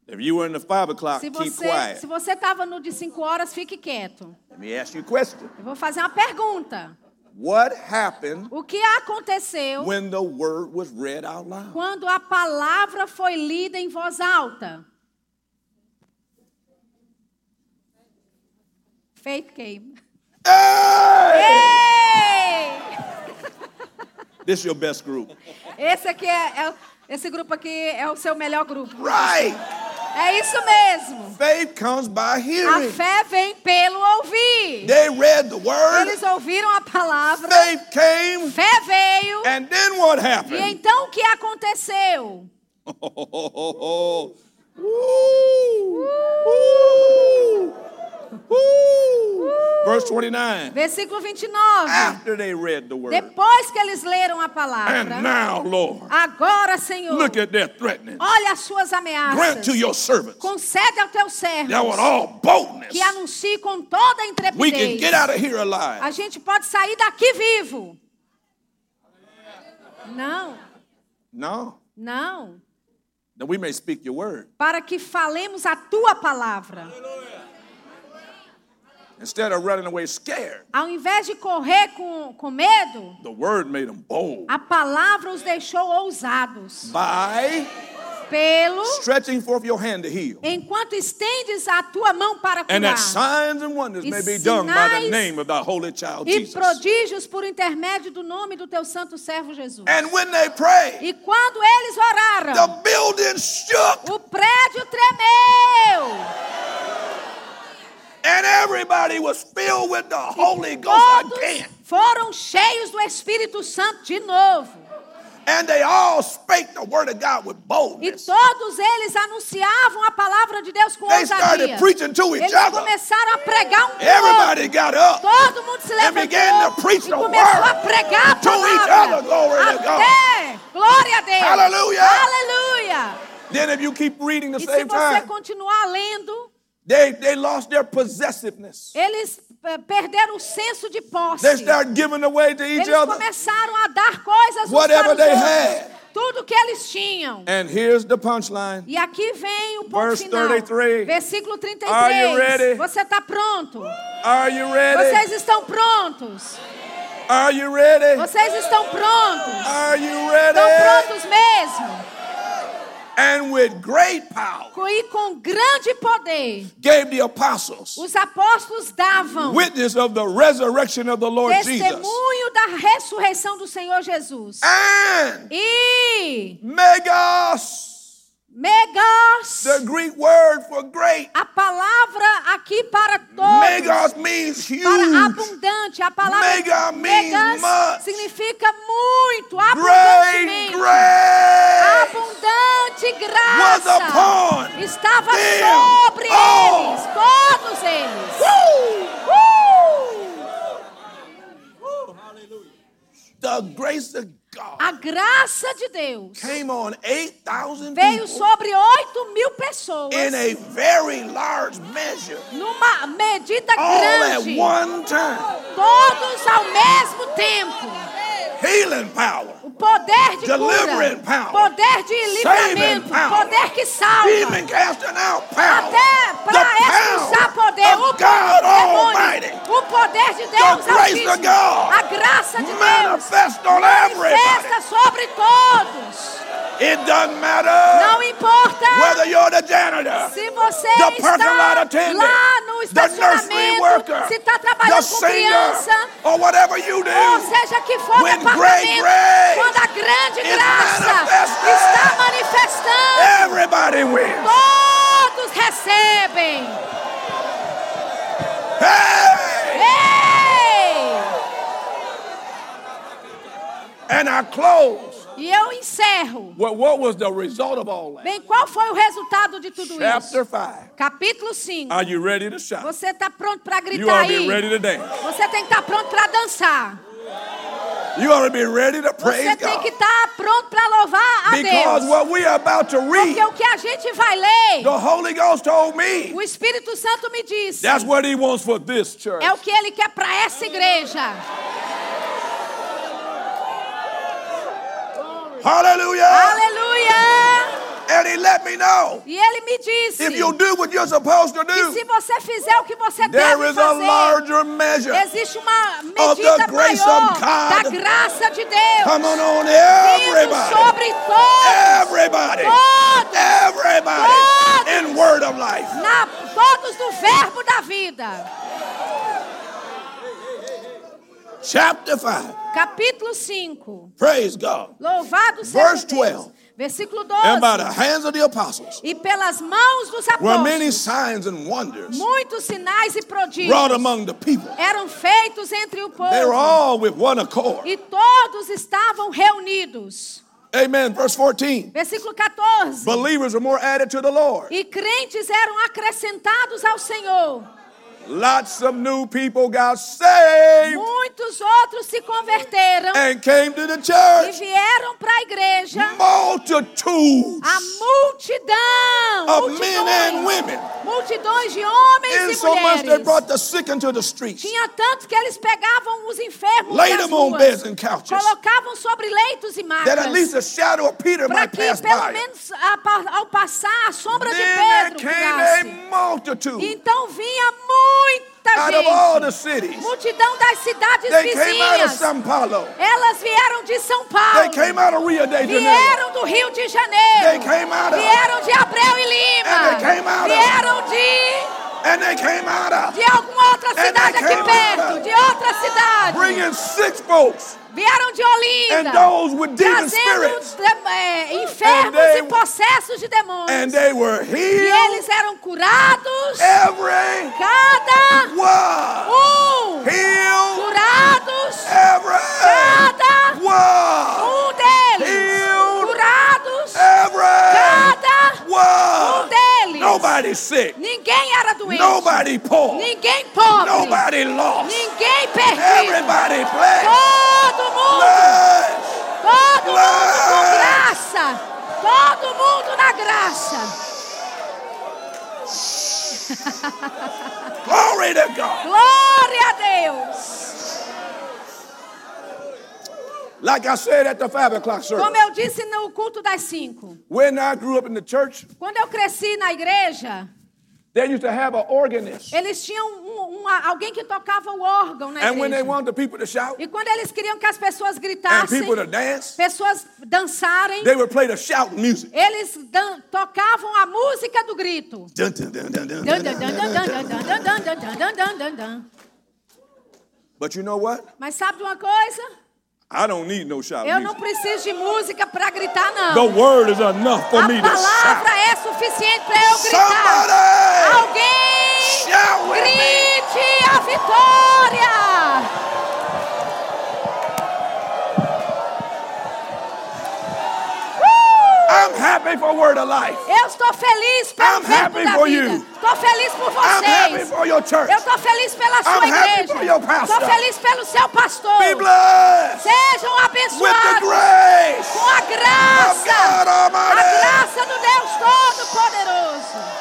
if you were in the five o'clock, Se keep você quiet. se você estava no de 5 horas, fique quieto. Let me ask you a question. Eu vou fazer uma pergunta. What happened O que aconteceu when the word was read out loud? quando a palavra foi lida em voz alta? Faith came. Hey! Ei! This is your best group. Esse aqui é, é- esse grupo aqui é o seu melhor grupo. Right. É isso mesmo. Faith comes by A hearing. fé vem pelo ouvir. They read the word, Eles ouviram a palavra, faith came, fé veio. and then what E happened? então o que aconteceu? <laughs> Woo! Woo! Woo! Verse 29. Versículo 29. After they read the word. Depois que eles leram a And palavra, now, Lord, agora, Senhor, look at their threatening. olha as suas Grant ameaças. to your servants Concede ao teu servo that with all boldness que anuncie com toda a we can get intrepidez. out of here alive. A gente pode sair daqui vivo. Não, No, não. that we may speak your word. Para que falemos a tua palavra. Instead of running away scared, Ao invés de correr com, com medo, the word made them bold a palavra os deixou ousados. by Pelo, stretching forth your hand to heal. enquanto estendes a tua mão para And that curar. signs and wonders E may be done by the sinais name of thy holy child E Jesus. prodígios por intermédio do nome do teu santo servo Jesus. And when they prayed, E quando eles the oraram, building shook o prédio tremeu. And everybody was filled with the Holy Ghost Todos again. foram cheios do Espírito Santo de novo. And they all spake the word of God with E boldness. todos eles anunciavam a palavra de Deus com They ousadia. started preaching to each Eles other. começaram a pregar um Everybody outro. got up. Todo mundo se and began levantou to preach e the começou a pregar a to each palavra. other. Glory to God. Até, glória a Deus. Hallelujah. Aleluia. Then if you keep reading the E se same você time, continuar lendo, they, they lost their possessiveness. eles eh, perderam o senso de posse. They started giving away to each Eles other. começaram a dar coisas Whatever they outros. had. Tudo que eles tinham. And here's the punchline. E aqui vem o ponto Verse final. 33. Versículo 33. Are you ready? Você está pronto? Are you ready? Vocês estão prontos? Are you ready? Vocês estão prontos? Are you Estão ready? prontos mesmo? And with great power E com grande poder, gave the apostles os apóstolos davam witness of the resurrection of the Lord Jesus. testemunho da ressurreição do Senhor Jesus. And E megas, megas, the Greek word for great. a palavra aqui para todos. Megas means para huge. abundante. A palavra Mega megas much. significa muito, Great abundantemente. grace Abundante graça estava sobre all. eles, todos eles. Woo! Uh! The grace of God A graça de Deus came on 8,000 veio people sobre 8 mil pessoas in a very large measure, numa medida all at grande, one time. todos ao mesmo tempo. Healing power, poder de cura, power. poder de livramento, power. poder que salva. Até para expulsar poder, o God demônio, o poder de Deus Altíssimo, a graça de Deus manifesta sobre todos. It doesn't matter Não importa whether you're the janitor, se você the está attendant, lá no estacionamento, worker, se está trabalhando com singer, criança, or whatever you do. ou seja que for When departamento, great grace quando a grande graça está manifestando, Everybody wins. todos recebem. Hey! Ei! And I close. E eu encerro. What, what was the result of all that? Bem, qual foi o resultado de tudo Chapter isso? 5. Capítulo 5. Are you ready to shout? Você está pronto para You gritar to aí? be ready to dance. Você tem que estar pronto para dançar. You ought to be ready to praise Você tem que estar pronto para louvar a Because Deus. what we are about to read, Porque o que a gente vai ler, the Holy Ghost told me, o Espírito Santo me disse, that's what He wants for this church. é o que ele quer para essa igreja. Hallelujah. Aleluia! And He let me know E ele me disse if you do what you're supposed to que do, se você fizer o que você there deve is a fazer, larger measure. existe uma of the medida grace maior of God da graça de Deus Coming on vindo everybody. sobre todos, Everybody. todos, Everybody Todos. in Word of Life. na, todos do verbo da vida. Chapter 5. Capítulo 5. Praise God. Louvado Verse seja Deus. 12. Versículo And by 12. the hands of the apostles E pelas mãos dos were many apóstolos, signs and wonders muitos sinais e wrought prodígios among the people. eram feitos entre o They were povo. all with one accord. E todos estavam reunidos. Amen. Verse 14. Versículo 14. Believers are more added to the Lord. E crentes eram acrescentados ao Senhor. Lots of new people got saved Muitos outros se converteram and came to the e church. vieram para a igreja. Multitudes A multidão, of men and women. multidões de homens And e so much they mulheres. brought the sick into the streets. Tinha tanto que eles pegavam os enfermos Laid das them on beds and couches. colocavam sobre leitos e macas, para que pass pelo by. menos a ao passar a sombra de Then there Pedro came a multitude Então vinha muita gente. Multidão das cidades They vizinhas. Elas vieram de São Paulo. vieram do Rio de Janeiro. vieram de Abreu e Lima. vieram de de alguma outra cidade aqui perto, de outra cidade. Bringing folks. Vieram de Olinda, trazendo é, enfermos e possessos de demônios. e eles eram curados. cada um. Curados. cada um Nobody sick. Ninguém era doente, Nobody poor. ninguém pobre, Nobody lost. ninguém perdido. Everybody blessed. Todo mundo, Blessed. todo mundo com Blessed. graça, todo mundo na graça. Glory to God. Glória a Deus. Like I said at the five o'clock service. Como eu disse no culto das cinco. When I grew up in the church, quando eu cresci na igreja, they used to have an organist. Eles tinham um, uma, alguém que tocava o órgão na and igreja. When they the to shout, e quando eles queriam que as pessoas gritassem, and to dance, pessoas dançarem, they would play the shout music. Eles dan tocavam a música do grito. But you know what? Mas sabe de uma coisa? I don't need no shout Eu não preciso de música para gritar, The não. word is enough for A me to shout. palavra é suficiente para eu gritar. Somebody Alguém grite a vitória! I'm happy for word of life. Eu estou feliz pelo I'm happy da for vida. you. Estou feliz por I'm happy vocês. for your church. Eu estou feliz pela sua I'm happy igreja. for your pastor. Estou feliz pelo seu pastor. Be blessed Sejam with the abençoados grace com a of graça. God A Almighty. graça do Deus Todo-Poderoso.